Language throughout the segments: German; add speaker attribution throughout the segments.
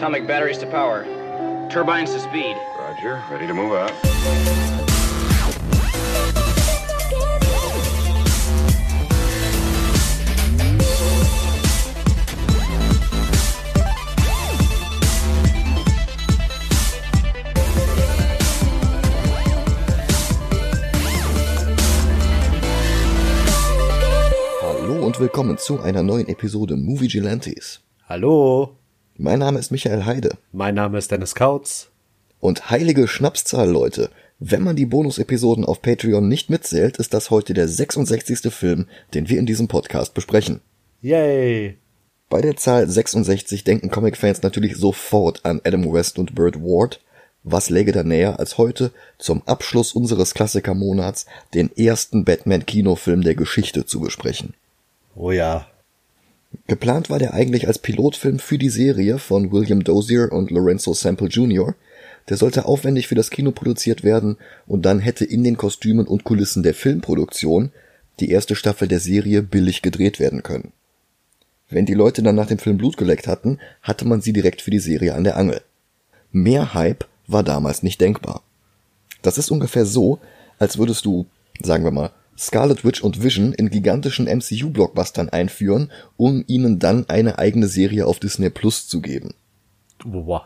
Speaker 1: Atomic batteries to power. Turbines to speed.
Speaker 2: Roger. Ready to move out.
Speaker 3: Hallo und willkommen zu einer neuen Episode Movie Gelantes.
Speaker 4: Hallo,
Speaker 3: Mein Name ist Michael Heide.
Speaker 4: mein Name ist Dennis Kautz.
Speaker 3: Und heilige Schnapszahl, Leute. Wenn man die Bonusepisoden auf Patreon nicht mitzählt, ist das heute der 66. Film, den wir in diesem Podcast besprechen.
Speaker 4: Yay!
Speaker 3: Bei der Zahl 66 denken Comicfans natürlich sofort an Adam West und Burt Ward. Was läge da näher als heute zum Abschluss unseres Klassikermonats den ersten Batman-Kinofilm der Geschichte zu besprechen?
Speaker 4: Oh ja.
Speaker 3: Geplant war der eigentlich als Pilotfilm für die Serie von William Dozier und Lorenzo Sample Jr. Der sollte aufwendig für das Kino produziert werden und dann hätte in den Kostümen und Kulissen der Filmproduktion die erste Staffel der Serie billig gedreht werden können. Wenn die Leute dann nach dem Film Blut geleckt hatten, hatte man sie direkt für die Serie an der Angel. Mehr Hype war damals nicht denkbar. Das ist ungefähr so, als würdest du, sagen wir mal, Scarlet Witch und Vision in gigantischen MCU-Blockbustern einführen, um ihnen dann eine eigene Serie auf Disney Plus zu geben.
Speaker 4: Wow.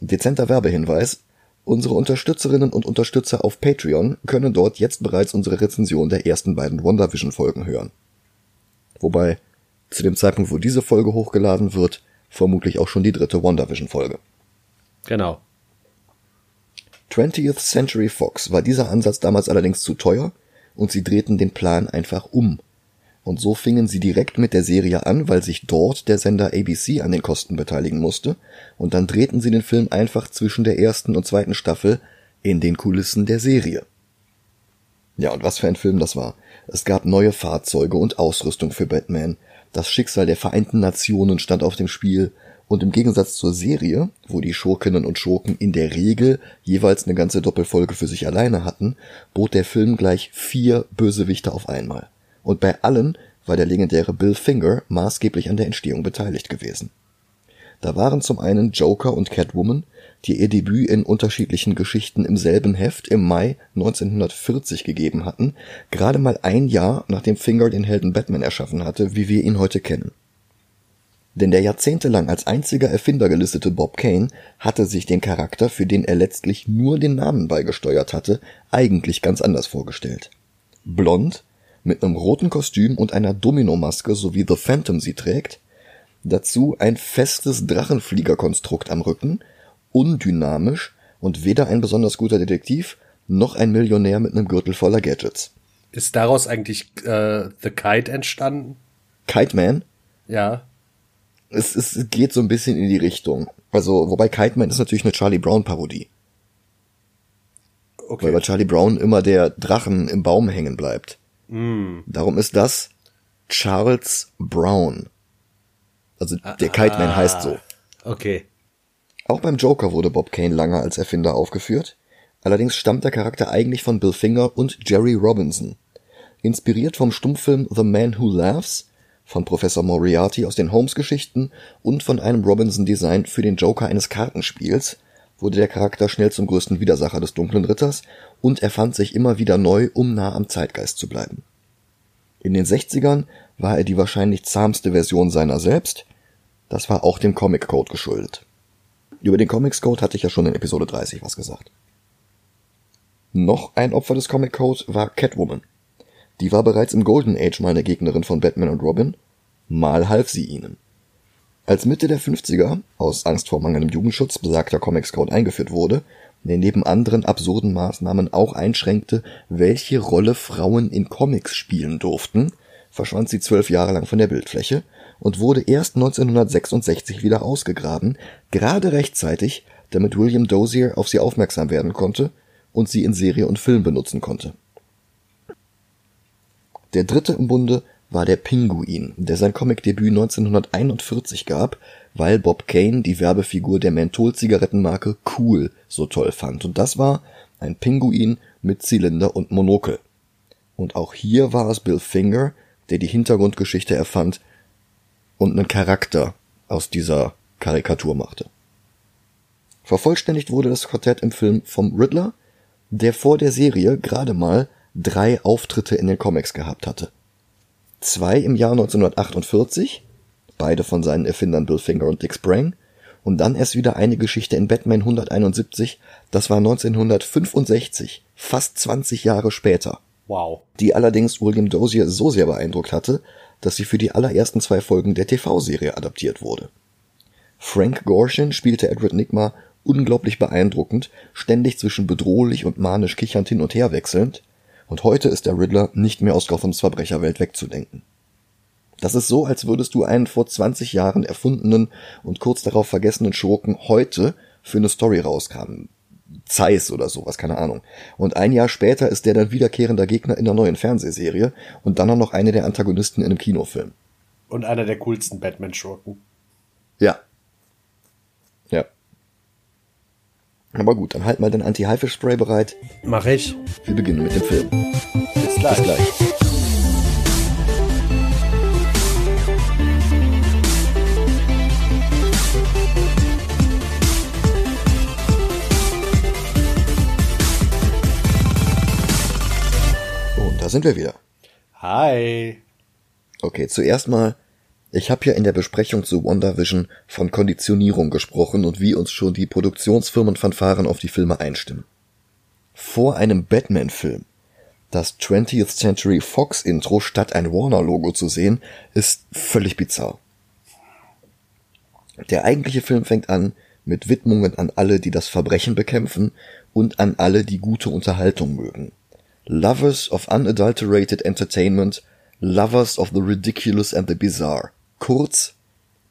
Speaker 3: Dezenter Werbehinweis. Unsere Unterstützerinnen und Unterstützer auf Patreon können dort jetzt bereits unsere Rezension der ersten beiden WandaVision-Folgen hören. Wobei, zu dem Zeitpunkt, wo diese Folge hochgeladen wird, vermutlich auch schon die dritte WandaVision-Folge.
Speaker 4: Genau.
Speaker 3: 20th Century Fox war dieser Ansatz damals allerdings zu teuer und sie drehten den Plan einfach um. Und so fingen sie direkt mit der Serie an, weil sich dort der Sender ABC an den Kosten beteiligen musste, und dann drehten sie den Film einfach zwischen der ersten und zweiten Staffel in den Kulissen der Serie. Ja, und was für ein Film das war. Es gab neue Fahrzeuge und Ausrüstung für Batman, das Schicksal der Vereinten Nationen stand auf dem Spiel, und im Gegensatz zur Serie, wo die Schurkinnen und Schurken in der Regel jeweils eine ganze Doppelfolge für sich alleine hatten, bot der Film gleich vier Bösewichte auf einmal. Und bei allen war der legendäre Bill Finger maßgeblich an der Entstehung beteiligt gewesen. Da waren zum einen Joker und Catwoman, die ihr Debüt in unterschiedlichen Geschichten im selben Heft im Mai 1940 gegeben hatten, gerade mal ein Jahr nachdem Finger den Helden Batman erschaffen hatte, wie wir ihn heute kennen. Denn der jahrzehntelang als einziger Erfinder gelistete Bob Kane hatte sich den Charakter, für den er letztlich nur den Namen beigesteuert hatte, eigentlich ganz anders vorgestellt. Blond, mit einem roten Kostüm und einer Dominomaske, so wie The Phantom sie trägt, dazu ein festes Drachenfliegerkonstrukt am Rücken, undynamisch und weder ein besonders guter Detektiv noch ein Millionär mit einem Gürtel voller Gadgets.
Speaker 4: Ist daraus eigentlich äh, The Kite entstanden?
Speaker 3: Kite Man,
Speaker 4: Ja.
Speaker 3: Es, es geht so ein bisschen in die Richtung. Also, wobei Kite Man ist natürlich eine Charlie Brown Parodie.
Speaker 4: Okay.
Speaker 3: Weil bei Charlie Brown immer der Drachen im Baum hängen bleibt. Darum ist das Charles Brown. Also der Kite Man heißt so.
Speaker 4: Okay.
Speaker 3: Auch beim Joker wurde Bob Kane lange als Erfinder aufgeführt. Allerdings stammt der Charakter eigentlich von Bill Finger und Jerry Robinson. Inspiriert vom Stummfilm The Man Who Laughs von Professor Moriarty aus den Holmes-Geschichten und von einem Robinson-Design für den Joker eines Kartenspiels, wurde der Charakter schnell zum größten Widersacher des Dunklen Ritters und erfand sich immer wieder neu, um nah am Zeitgeist zu bleiben. In den 60ern war er die wahrscheinlich zahmste Version seiner selbst. Das war auch dem Comic Code geschuldet. Über den Comics Code hatte ich ja schon in Episode 30 was gesagt. Noch ein Opfer des Comic Code war Catwoman. Die war bereits im Golden Age mal eine Gegnerin von Batman und Robin. Mal half sie ihnen. Als Mitte der 50er aus Angst vor mangelndem Jugendschutz besagter Comics Code eingeführt wurde, der neben anderen absurden Maßnahmen auch einschränkte, welche Rolle Frauen in Comics spielen durften, verschwand sie zwölf Jahre lang von der Bildfläche und wurde erst 1966 wieder ausgegraben, gerade rechtzeitig, damit William Dozier auf sie aufmerksam werden konnte und sie in Serie und Film benutzen konnte. Der dritte im Bunde war der Pinguin, der sein Comicdebüt 1941 gab, weil Bob Kane die Werbefigur der Menthol-Zigarettenmarke Cool so toll fand. Und das war ein Pinguin mit Zylinder und Monokel. Und auch hier war es Bill Finger, der die Hintergrundgeschichte erfand und einen Charakter aus dieser Karikatur machte. Vervollständigt wurde das Quartett im Film vom Riddler, der vor der Serie gerade mal drei Auftritte in den Comics gehabt hatte. Zwei im Jahr 1948, beide von seinen Erfindern Bill Finger und Dick Sprang, und dann erst wieder eine Geschichte in Batman 171, das war 1965, fast 20 Jahre später.
Speaker 4: Wow.
Speaker 3: Die allerdings William Dozier so sehr beeindruckt hatte, dass sie für die allerersten zwei Folgen der TV-Serie adaptiert wurde. Frank Gorshin spielte Edward Nigma unglaublich beeindruckend, ständig zwischen bedrohlich und manisch kichernd hin und her wechselnd, und heute ist der Riddler nicht mehr aus Gothams Verbrecherwelt wegzudenken. Das ist so, als würdest du einen vor 20 Jahren erfundenen und kurz darauf vergessenen Schurken heute für eine Story rauskamen. Zeiss oder sowas, keine Ahnung. Und ein Jahr später ist der dann wiederkehrender Gegner in der neuen Fernsehserie und dann auch noch eine der Antagonisten in einem Kinofilm.
Speaker 4: Und einer der coolsten Batman-Schurken.
Speaker 3: Ja. Ja. Aber gut, dann halt mal dein Anti-Haifisch-Spray bereit.
Speaker 4: Mach ich.
Speaker 3: Wir beginnen mit dem Film.
Speaker 4: Bis gleich.
Speaker 3: Bis gleich. Und da sind wir wieder.
Speaker 4: Hi.
Speaker 3: Okay, zuerst mal, ich habe ja in der Besprechung zu WandaVision von Konditionierung gesprochen und wie uns schon die Produktionsfirmenfanfaren auf die Filme einstimmen. Vor einem Batman-Film das 20th Century Fox Intro statt ein Warner-Logo zu sehen, ist völlig bizarr. Der eigentliche Film fängt an mit Widmungen an alle, die das Verbrechen bekämpfen und an alle, die gute Unterhaltung mögen. Lovers of unadulterated entertainment, lovers of the ridiculous and the bizarre. Kurz,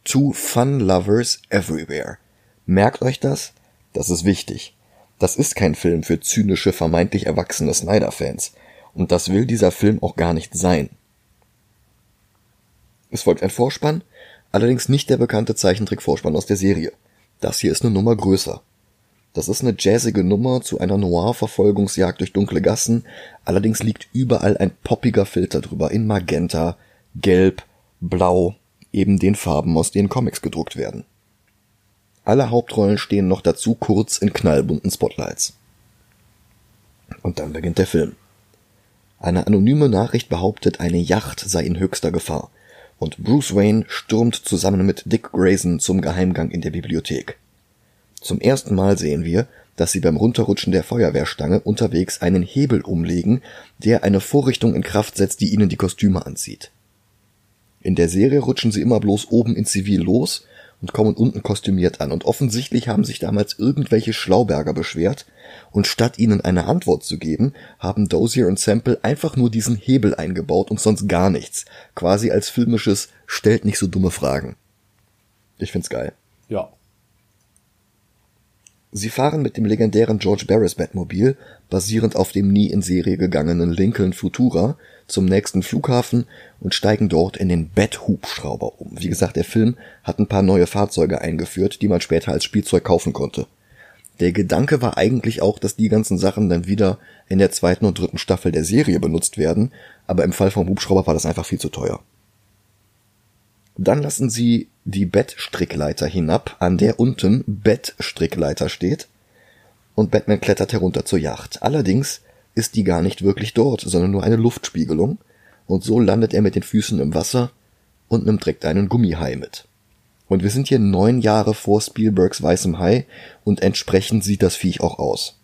Speaker 3: to fun lovers everywhere. Merkt euch das? Das ist wichtig. Das ist kein Film für zynische, vermeintlich erwachsene Snyder-Fans. Und das will dieser Film auch gar nicht sein. Es folgt ein Vorspann, allerdings nicht der bekannte Zeichentrick-Vorspann aus der Serie. Das hier ist eine Nummer größer. Das ist eine jazzige Nummer zu einer Noir-Verfolgungsjagd durch dunkle Gassen, allerdings liegt überall ein poppiger Filter drüber in Magenta, Gelb, Blau, eben den Farben, aus denen Comics gedruckt werden. Alle Hauptrollen stehen noch dazu kurz in knallbunten Spotlights. Und dann beginnt der Film. Eine anonyme Nachricht behauptet, eine Yacht sei in höchster Gefahr, und Bruce Wayne stürmt zusammen mit Dick Grayson zum Geheimgang in der Bibliothek. Zum ersten Mal sehen wir, dass sie beim Runterrutschen der Feuerwehrstange unterwegs einen Hebel umlegen, der eine Vorrichtung in Kraft setzt, die ihnen die Kostüme anzieht. In der Serie rutschen sie immer bloß oben in Zivil los und kommen unten kostümiert an, und offensichtlich haben sich damals irgendwelche Schlauberger beschwert, und statt ihnen eine Antwort zu geben, haben Dozier und Sample einfach nur diesen Hebel eingebaut und sonst gar nichts, quasi als filmisches stellt nicht so dumme Fragen. Ich find's geil.
Speaker 4: Ja.
Speaker 3: Sie fahren mit dem legendären George Barris Batmobil, basierend auf dem nie in Serie gegangenen Lincoln Futura, zum nächsten Flughafen und steigen dort in den Bat-Hubschrauber um. Wie gesagt, der Film hat ein paar neue Fahrzeuge eingeführt, die man später als Spielzeug kaufen konnte. Der Gedanke war eigentlich auch, dass die ganzen Sachen dann wieder in der zweiten und dritten Staffel der Serie benutzt werden, aber im Fall vom Hubschrauber war das einfach viel zu teuer. Dann lassen sie die Bettstrickleiter hinab, an der unten Bettstrickleiter steht, und Batman klettert herunter zur Yacht. Allerdings ist die gar nicht wirklich dort, sondern nur eine Luftspiegelung, und so landet er mit den Füßen im Wasser und nimmt direkt einen Gummihai mit. Und wir sind hier neun Jahre vor Spielbergs Weißem Hai und entsprechend sieht das Viech auch aus.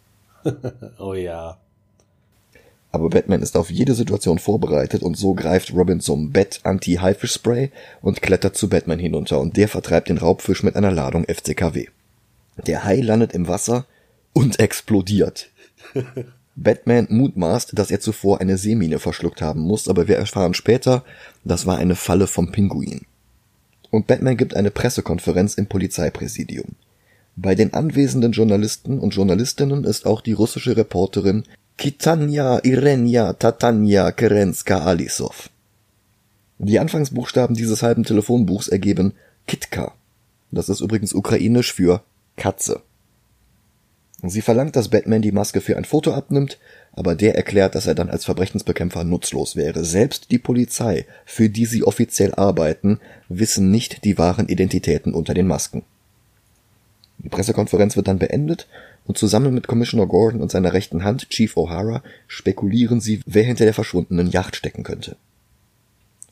Speaker 4: Oh ja.
Speaker 3: Aber Batman ist auf jede Situation vorbereitet und so greift Robin zum Bett Anti-Haifisch-Spray und klettert zu Batman hinunter und der vertreibt den Raubfisch mit einer Ladung FCKW. Der Hai landet im Wasser und explodiert. Batman mutmaßt, dass er zuvor eine Seemine verschluckt haben muss, aber wir erfahren später, das war eine Falle vom Pinguin. Und Batman gibt eine Pressekonferenz im Polizeipräsidium. Bei den anwesenden Journalisten und Journalistinnen ist auch die russische Reporterin Kitanya Irenia Tatanya Kerenska Alisov. Die Anfangsbuchstaben dieses halben Telefonbuchs ergeben Kitka. Das ist übrigens ukrainisch für Katze. Sie verlangt, dass Batman die Maske für ein Foto abnimmt, aber der erklärt, dass er dann als Verbrechensbekämpfer nutzlos wäre. Selbst die Polizei, für die sie offiziell arbeiten, wissen nicht die wahren Identitäten unter den Masken. Die Pressekonferenz wird dann beendet und zusammen mit Commissioner Gordon und seiner rechten Hand, Chief O'Hara, spekulieren sie, wer hinter der verschwundenen Yacht stecken könnte.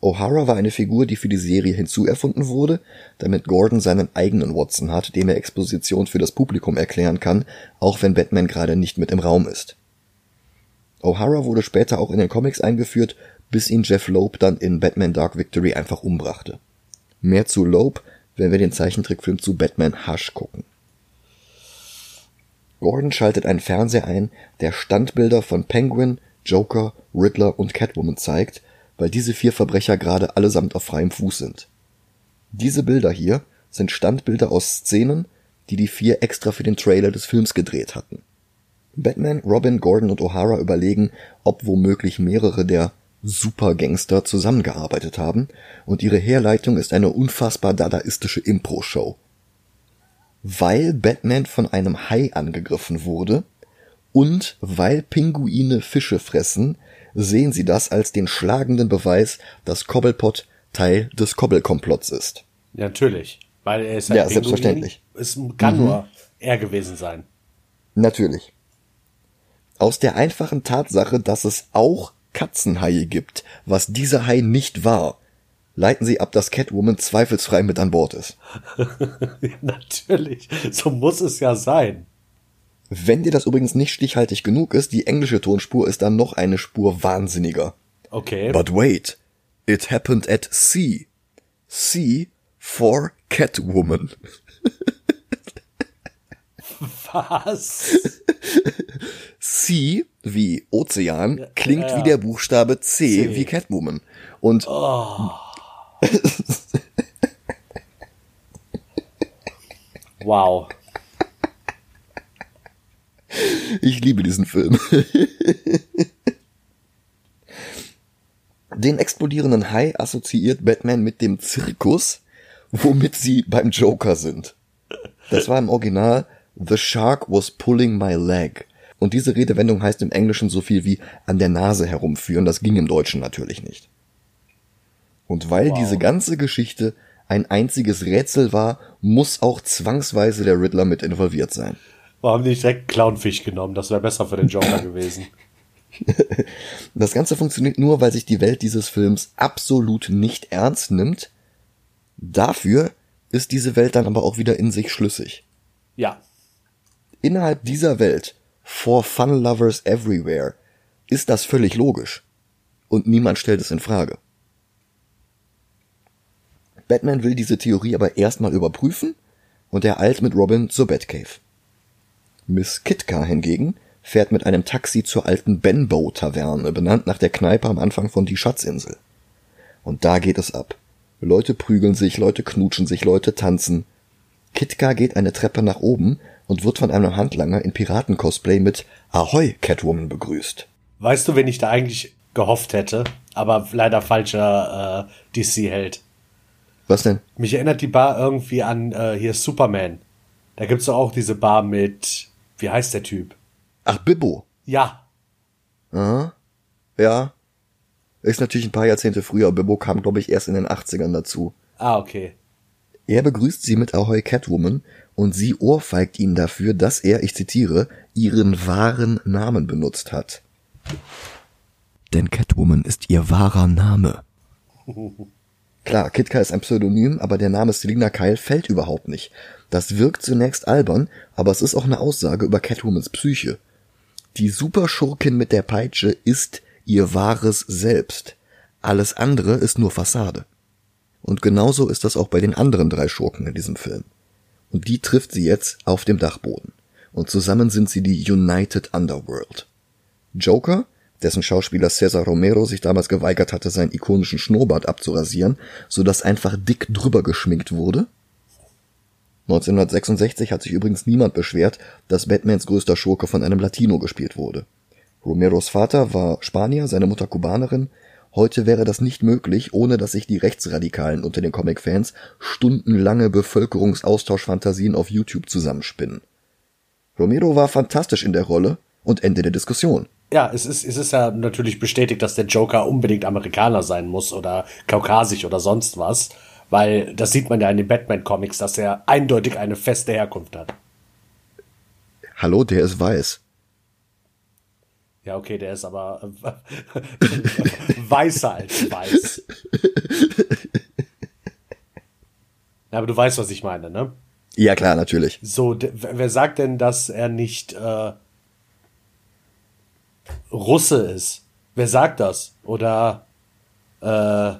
Speaker 3: O'Hara war eine Figur, die für die Serie hinzuerfunden wurde, damit Gordon seinen eigenen Watson hat, dem er Exposition für das Publikum erklären kann, auch wenn Batman gerade nicht mit im Raum ist. O'Hara wurde später auch in den Comics eingeführt, bis ihn Jeff Loeb dann in Batman Dark Victory einfach umbrachte. Mehr zu Loeb, wenn wir den Zeichentrickfilm zu Batman Hush gucken. Gordon schaltet einen Fernseher ein, der Standbilder von Penguin, Joker, Riddler und Catwoman zeigt, weil diese vier Verbrecher gerade allesamt auf freiem Fuß sind. Diese Bilder hier sind Standbilder aus Szenen, die die vier extra für den Trailer des Films gedreht hatten. Batman, Robin, Gordon und O'Hara überlegen, ob womöglich mehrere der Supergangster zusammengearbeitet haben, und ihre Herleitung ist eine unfassbar dadaistische Impro-Show weil Batman von einem Hai angegriffen wurde und weil Pinguine Fische fressen, sehen sie das als den schlagenden Beweis, dass Cobblepot Teil des Kobbelkomplotts ist.
Speaker 4: Ja, natürlich. Weil er ist
Speaker 3: ein ja, Pinguin. selbstverständlich.
Speaker 4: Es kann mhm. nur er gewesen sein.
Speaker 3: Natürlich. Aus der einfachen Tatsache, dass es auch Katzenhaie gibt, was dieser Hai nicht war, leiten Sie ab, dass Catwoman zweifelsfrei mit an Bord ist.
Speaker 4: Natürlich, so muss es ja sein.
Speaker 3: Wenn dir das übrigens nicht stichhaltig genug ist, die englische Tonspur ist dann noch eine Spur wahnsinniger.
Speaker 4: Okay.
Speaker 3: But wait, it happened at sea. Sea for Catwoman.
Speaker 4: Was?
Speaker 3: Sea wie Ozean klingt ja. wie der Buchstabe C, C, wie Catwoman. Und oh.
Speaker 4: wow.
Speaker 3: Ich liebe diesen Film. Den explodierenden Hai assoziiert Batman mit dem Zirkus, womit sie beim Joker sind. Das war im Original The Shark was pulling my leg. Und diese Redewendung heißt im Englischen so viel wie an der Nase herumführen. Das ging im Deutschen natürlich nicht. Und weil wow. diese ganze Geschichte ein einziges Rätsel war, muss auch zwangsweise der Riddler mit involviert sein.
Speaker 4: Warum nicht direkt Clownfisch genommen? Das wäre besser für den Joker gewesen.
Speaker 3: Das Ganze funktioniert nur, weil sich die Welt dieses Films absolut nicht ernst nimmt. Dafür ist diese Welt dann aber auch wieder in sich schlüssig.
Speaker 4: Ja.
Speaker 3: Innerhalb dieser Welt, for fun lovers everywhere, ist das völlig logisch. Und niemand stellt es in Frage. Batman will diese Theorie aber erstmal überprüfen und er eilt mit Robin zur Batcave. Miss Kitka hingegen fährt mit einem Taxi zur alten Benbow Taverne, benannt nach der Kneipe am Anfang von Die Schatzinsel. Und da geht es ab. Leute prügeln sich, Leute knutschen sich, Leute tanzen. Kitka geht eine Treppe nach oben und wird von einem Handlanger in Piratencosplay mit Ahoi Catwoman begrüßt.
Speaker 4: Weißt du, wen ich da eigentlich gehofft hätte, aber leider falscher äh, DC-Held?
Speaker 3: Was denn?
Speaker 4: Mich erinnert die Bar irgendwie an äh, hier Superman. Da gibt's doch auch diese Bar mit, wie heißt der Typ?
Speaker 3: Ach, Bibbo.
Speaker 4: Ja.
Speaker 3: Aha. Ja. Ist natürlich ein paar Jahrzehnte früher. Bibbo kam, glaube ich, erst in den 80ern dazu.
Speaker 4: Ah, okay.
Speaker 3: Er begrüßt sie mit Ahoy Catwoman und sie ohrfeigt ihn dafür, dass er, ich zitiere, ihren wahren Namen benutzt hat. Denn Catwoman ist ihr wahrer Name. Klar, Kitka ist ein Pseudonym, aber der Name Selina Kyle fällt überhaupt nicht. Das wirkt zunächst albern, aber es ist auch eine Aussage über Catwomans Psyche. Die Superschurkin mit der Peitsche ist ihr wahres Selbst. Alles andere ist nur Fassade. Und genauso ist das auch bei den anderen drei Schurken in diesem Film. Und die trifft sie jetzt auf dem Dachboden. Und zusammen sind sie die United Underworld. Joker dessen Schauspieler Cesar Romero sich damals geweigert hatte, seinen ikonischen Schnurrbart abzurasieren, so dass einfach dick drüber geschminkt wurde. 1966 hat sich übrigens niemand beschwert, dass Batmans größter Schurke von einem Latino gespielt wurde. Romeros Vater war Spanier, seine Mutter Kubanerin. Heute wäre das nicht möglich, ohne dass sich die Rechtsradikalen unter den Comic-Fans stundenlange Bevölkerungsaustauschfantasien auf YouTube zusammenspinnen. Romero war fantastisch in der Rolle und Ende der Diskussion
Speaker 4: ja, es ist, es ist ja natürlich bestätigt, dass der Joker unbedingt Amerikaner sein muss oder kaukasisch oder sonst was. Weil das sieht man ja in den Batman-Comics, dass er eindeutig eine feste Herkunft hat.
Speaker 3: Hallo, der ist weiß.
Speaker 4: Ja, okay, der ist aber äh, weißer als weiß. Ja, aber du weißt, was ich meine, ne?
Speaker 3: Ja, klar, natürlich.
Speaker 4: So, wer sagt denn, dass er nicht äh, Russe ist? Wer sagt das? Oder äh,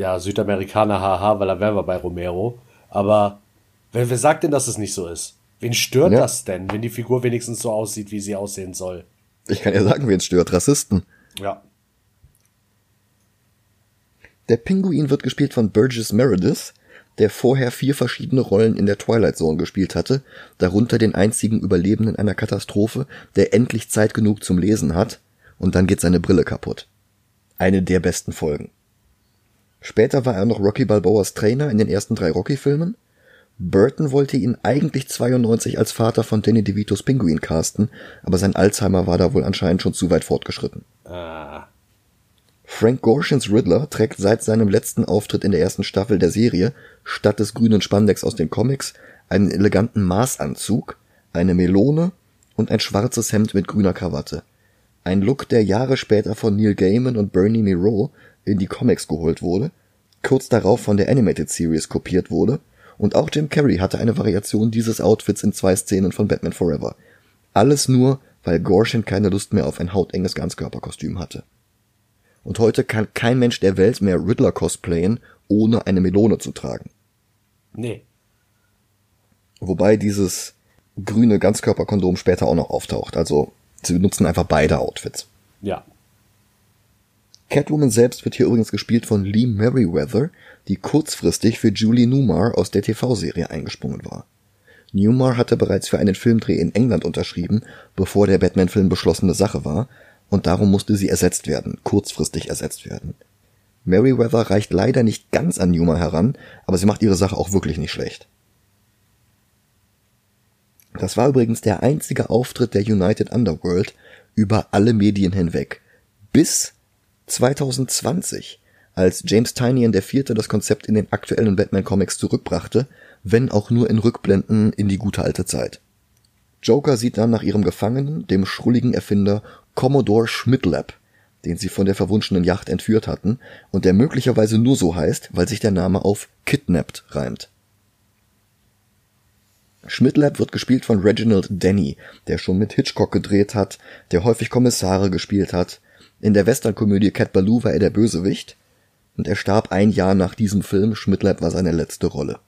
Speaker 4: ja, Südamerikaner, haha, weil er wäre bei Romero. Aber wer, wer sagt denn, dass es nicht so ist? Wen stört
Speaker 3: Ja.
Speaker 4: das denn, wenn die Figur wenigstens so aussieht, wie sie aussehen soll?
Speaker 3: Ich kann ja sagen, wen stört. Rassisten.
Speaker 4: Ja.
Speaker 3: Der Pinguin wird gespielt von Burgess Meredith, der vorher vier verschiedene Rollen in der Twilight Zone gespielt hatte, darunter den einzigen Überlebenden einer Katastrophe, der endlich Zeit genug zum Lesen hat, und dann geht seine Brille kaputt. Eine der besten Folgen. Später war er noch Rocky Balboas Trainer in den ersten drei Rocky-Filmen. Burton wollte ihn eigentlich 92 als Vater von Danny DeVitos Pinguin casten, aber sein Alzheimer war da wohl anscheinend schon zu weit fortgeschritten.
Speaker 4: Ah,
Speaker 3: Frank Gorshins Riddler trägt seit seinem letzten Auftritt in der ersten Staffel der Serie statt des grünen Spandex aus den Comics einen eleganten Maßanzug, eine Melone und ein schwarzes Hemd mit grüner Krawatte. Ein Look, der Jahre später von Neil Gaiman und Bernie Miro in die Comics geholt wurde, kurz darauf von der Animated Series kopiert wurde und auch Jim Carrey hatte eine Variation dieses Outfits in zwei Szenen von Batman Forever. Alles nur, weil Gorshin keine Lust mehr auf ein hautenges Ganzkörperkostüm hatte. Und heute kann kein Mensch der Welt mehr Riddler cosplayen, ohne eine Melone zu tragen.
Speaker 4: nee.
Speaker 3: Wobei dieses grüne Ganzkörperkondom später auch noch auftaucht. Also sie benutzen einfach beide Outfits.
Speaker 4: Ja.
Speaker 3: Catwoman selbst wird hier übrigens gespielt von Lee Merriweather, die kurzfristig für Julie Newmar aus der TV-Serie eingesprungen war. Newmar hatte bereits für einen Filmdreh in England unterschrieben, bevor der Batman-Film beschlossene Sache war, und darum musste sie ersetzt werden, kurzfristig ersetzt werden. Merriweather reicht leider nicht ganz an Newmar heran, aber sie macht ihre Sache auch wirklich nicht schlecht. Das war übrigens der einzige Auftritt der United Underworld über alle Medien hinweg. Bis 2020, als James Tynion IV. das Konzept in den aktuellen Batman-Comics zurückbrachte, wenn auch nur in Rückblenden in die gute alte Zeit. Joker sieht dann nach ihrem Gefangenen, dem schrulligen Erfinder Commodore Schmidlap, den sie von der verwunschenen Yacht entführt hatten und der möglicherweise nur so heißt, weil sich der Name auf kidnapped reimt. Schmidlap wird gespielt von Reginald Denny, der schon mit Hitchcock gedreht hat, der häufig Kommissare gespielt hat. In der Westernkomödie Cat Ballou war er der Bösewicht und er starb ein Jahr nach diesem Film. Schmidlap war seine letzte Rolle.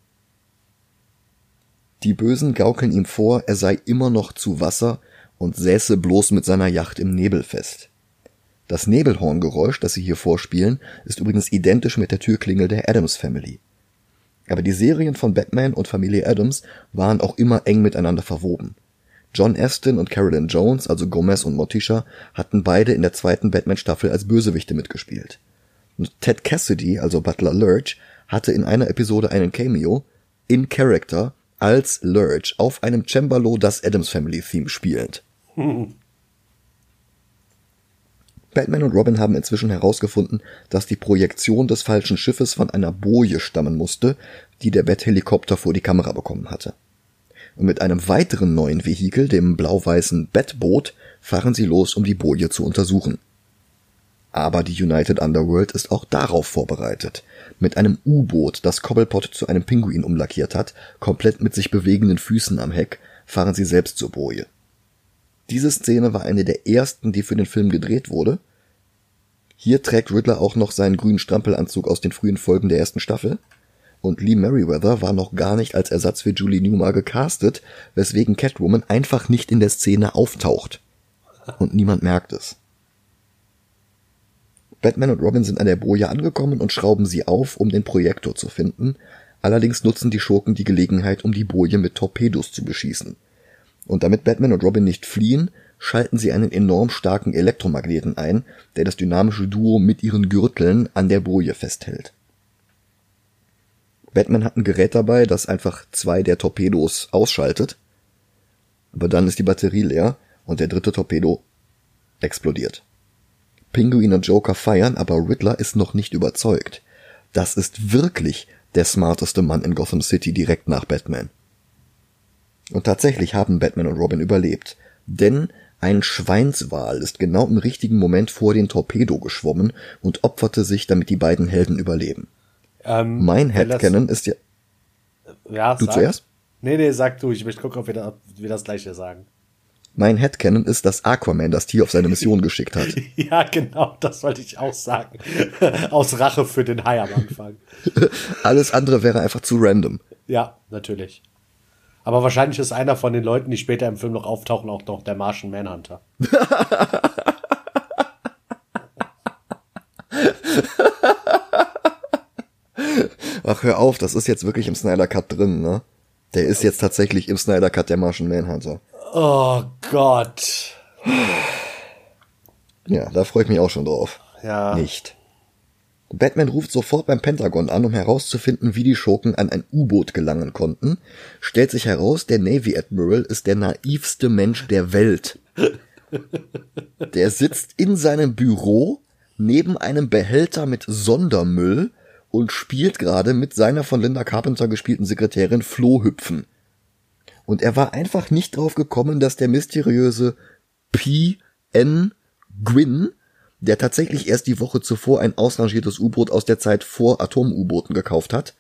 Speaker 3: Die Bösen gaukeln ihm vor, er sei immer noch zu Wasser und säße bloß mit seiner Yacht im Nebel fest. Das Nebelhorngeräusch, das sie hier vorspielen, ist übrigens identisch mit der Türklingel der Adams Family. Aber die Serien von Batman und Familie Adams waren auch immer eng miteinander verwoben. John Aston und Carolyn Jones, also Gomez und Morticia, hatten beide in der zweiten Batman-Staffel als Bösewichte mitgespielt. Und Ted Cassidy, also Butler Lurch, hatte in einer Episode einen Cameo in Character als Lurch auf einem Cembalo das Adams Family Theme spielend. Batman und Robin haben inzwischen herausgefunden, dass die Projektion des falschen Schiffes von einer Boje stammen musste, die der Bat-Helikopter vor die Kamera bekommen hatte. Und mit einem weiteren neuen Vehikel, dem blau-weißen Batboot, fahren sie los, um die Boje zu untersuchen. Aber die United Underworld ist auch darauf vorbereitet. Mit einem U-Boot, das Cobblepot zu einem Pinguin umlackiert hat, komplett mit sich bewegenden Füßen am Heck, fahren sie selbst zur Boje. Diese Szene war eine der ersten, die für den Film gedreht wurde. Hier trägt Riddler auch noch seinen grünen Strampelanzug aus den frühen Folgen der ersten Staffel. Und Lee Merriweather war noch gar nicht als Ersatz für Julie Newmar gecastet, weswegen Catwoman einfach nicht in der Szene auftaucht. Und niemand merkt es. Batman und Robin sind an der Boje angekommen und schrauben sie auf, um den Projektor zu finden. Allerdings nutzen die Schurken die Gelegenheit, um die Boje mit Torpedos zu beschießen. Und damit Batman und Robin nicht fliehen, schalten sie einen enorm starken Elektromagneten ein, der das dynamische Duo mit ihren Gürteln an der Boje festhält. Batman hat ein Gerät dabei, das einfach zwei der Torpedos ausschaltet, aber dann ist die Batterie leer und der dritte Torpedo explodiert. Pinguin und Joker feiern, aber Riddler ist noch nicht überzeugt. das ist wirklich der smarteste Mann in Gotham City direkt nach Batman. Und tatsächlich haben Batman und Robin überlebt. Denn ein Schweinswal ist genau im richtigen Moment vor den Torpedo geschwommen und opferte sich, damit die beiden Helden überleben.
Speaker 4: Ähm,
Speaker 3: Mein Headcanon ist ja...
Speaker 4: Ja,
Speaker 3: Du
Speaker 4: sag.
Speaker 3: zuerst?
Speaker 4: Nee, nee, sag du. Ich möchte gucken, ob wir, da, ob wir das gleiche sagen.
Speaker 3: Mein Headcanon ist, dass Aquaman das Tier auf seine Mission geschickt hat.
Speaker 4: Ja, genau, das wollte ich auch sagen. Aus Rache für den Hai am Anfang.
Speaker 3: Alles andere wäre einfach zu random.
Speaker 4: Ja, natürlich. Aber wahrscheinlich ist einer von den Leuten, die später im Film noch auftauchen, auch noch der Martian Manhunter.
Speaker 3: Ach, hör auf, das ist jetzt wirklich im Snyder Cut drin, ne? Der ist jetzt tatsächlich im Snyder Cut der Martian Manhunter.
Speaker 4: Oh Gott.
Speaker 3: Ja, da freue ich mich auch schon drauf.
Speaker 4: Ja.
Speaker 3: Nicht. Batman ruft sofort beim Pentagon an, um herauszufinden, wie die Schurken an ein U-Boot gelangen konnten. Stellt sich heraus, der Navy Admiral ist der naivste Mensch der Welt. Der sitzt in seinem Büro neben einem Behälter mit Sondermüll und spielt gerade mit seiner von Linda Carpenter gespielten Sekretärin Flohhüpfen. Und er war einfach nicht drauf gekommen, dass der mysteriöse P. N. Gwyn, der tatsächlich erst die Woche zuvor ein ausrangiertes U-Boot aus der Zeit vor Atom-U-Booten gekauft hat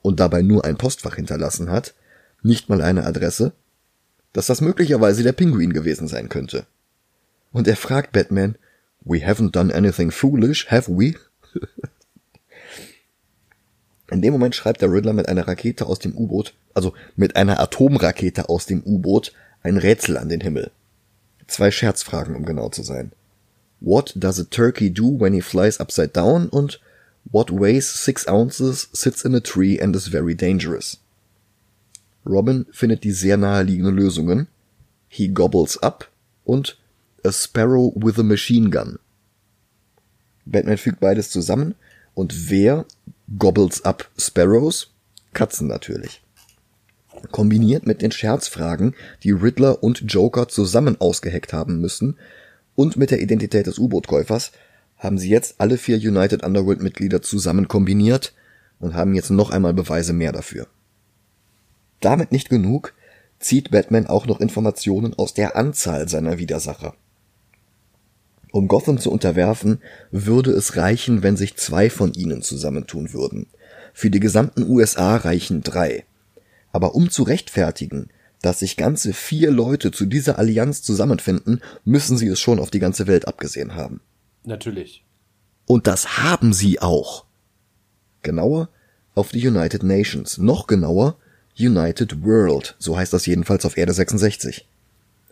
Speaker 3: und dabei nur ein Postfach hinterlassen hat, nicht mal eine Adresse, dass das möglicherweise der Pinguin gewesen sein könnte. Und er fragt Batman, We haven't done anything foolish, have we? In dem Moment schreibt der Riddler mit einer Rakete aus dem U-Boot, also mit einer Atomrakete aus dem U-Boot, ein Rätsel an den Himmel. Zwei Scherzfragen, um genau zu sein. What does a turkey do when he flies upside down? Und what weighs six ounces, sits in a tree and is very dangerous? Robin findet die sehr naheliegenden Lösungen. He gobbles up und a sparrow with a machine gun. Batman fügt beides zusammen und wer gobbles up Sparrows? Katzen natürlich. Kombiniert mit den Scherzfragen, die Riddler und Joker zusammen ausgeheckt haben müssen, und mit der Identität des U-Boot-Käufers, haben sie jetzt alle vier United Underworld-Mitglieder zusammen kombiniert und haben jetzt noch einmal Beweise mehr dafür. Damit nicht genug, zieht Batman auch noch Informationen aus der Anzahl seiner Widersacher. Um Gotham zu unterwerfen, würde es reichen, wenn sich zwei von ihnen zusammentun würden. Für die gesamten USA reichen drei. Aber um zu rechtfertigen, dass sich ganze vier Leute zu dieser Allianz zusammenfinden, müssen sie es schon auf die ganze Welt abgesehen haben.
Speaker 4: Natürlich.
Speaker 3: Und das haben sie auch. Genauer auf die United Nations. Noch genauer United World. So heißt das jedenfalls auf Erde 66.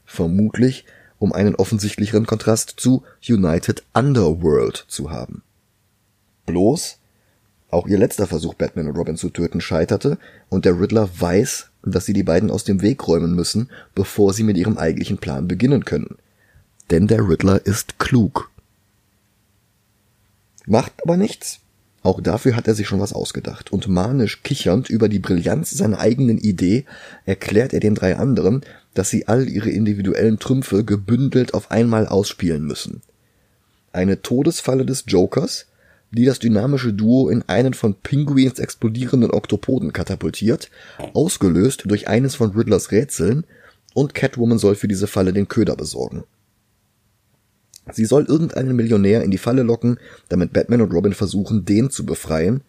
Speaker 3: Vermutlich, um einen offensichtlicheren Kontrast zu United Underworld zu haben. Bloß, auch ihr letzter Versuch, Batman und Robin zu töten, scheiterte und der Riddler weiß, dass sie die beiden aus dem Weg räumen müssen, bevor sie mit ihrem eigentlichen Plan beginnen können. Denn der Riddler ist klug. Macht aber nichts. Auch dafür hat er sich schon was ausgedacht. Und manisch kichernd über die Brillanz seiner eigenen Idee erklärt er den drei anderen, dass sie all ihre individuellen Trümpfe gebündelt auf einmal ausspielen müssen. Eine Todesfalle des Jokers, die das dynamische Duo in einen von Pinguins explodierenden Oktopoden katapultiert, ausgelöst durch eines von Riddlers Rätseln, und Catwoman soll für diese Falle den Köder besorgen. Sie soll irgendeinen Millionär in die Falle locken, damit Batman und Robin versuchen, den zu befreien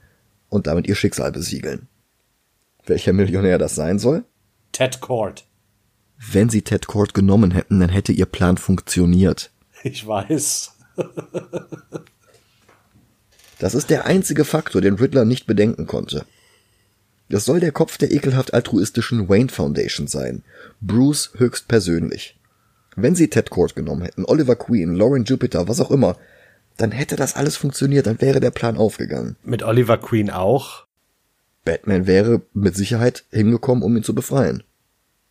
Speaker 3: und damit ihr Schicksal besiegeln. Welcher Millionär das sein soll?
Speaker 4: Ted Cord.
Speaker 3: Wenn sie Ted Cord genommen hätten, dann hätte ihr Plan funktioniert.
Speaker 4: Ich weiß.
Speaker 3: Das ist der einzige Faktor, den Riddler nicht bedenken konnte. Das soll der Kopf der ekelhaft altruistischen Wayne Foundation sein. Bruce höchstpersönlich. Wenn sie Ted Cord genommen hätten, Oliver Queen, Lauren Jupiter, was auch immer, dann hätte das alles funktioniert, dann wäre der Plan aufgegangen.
Speaker 4: Mit Oliver Queen auch.
Speaker 3: Batman wäre mit Sicherheit hingekommen, um ihn zu befreien.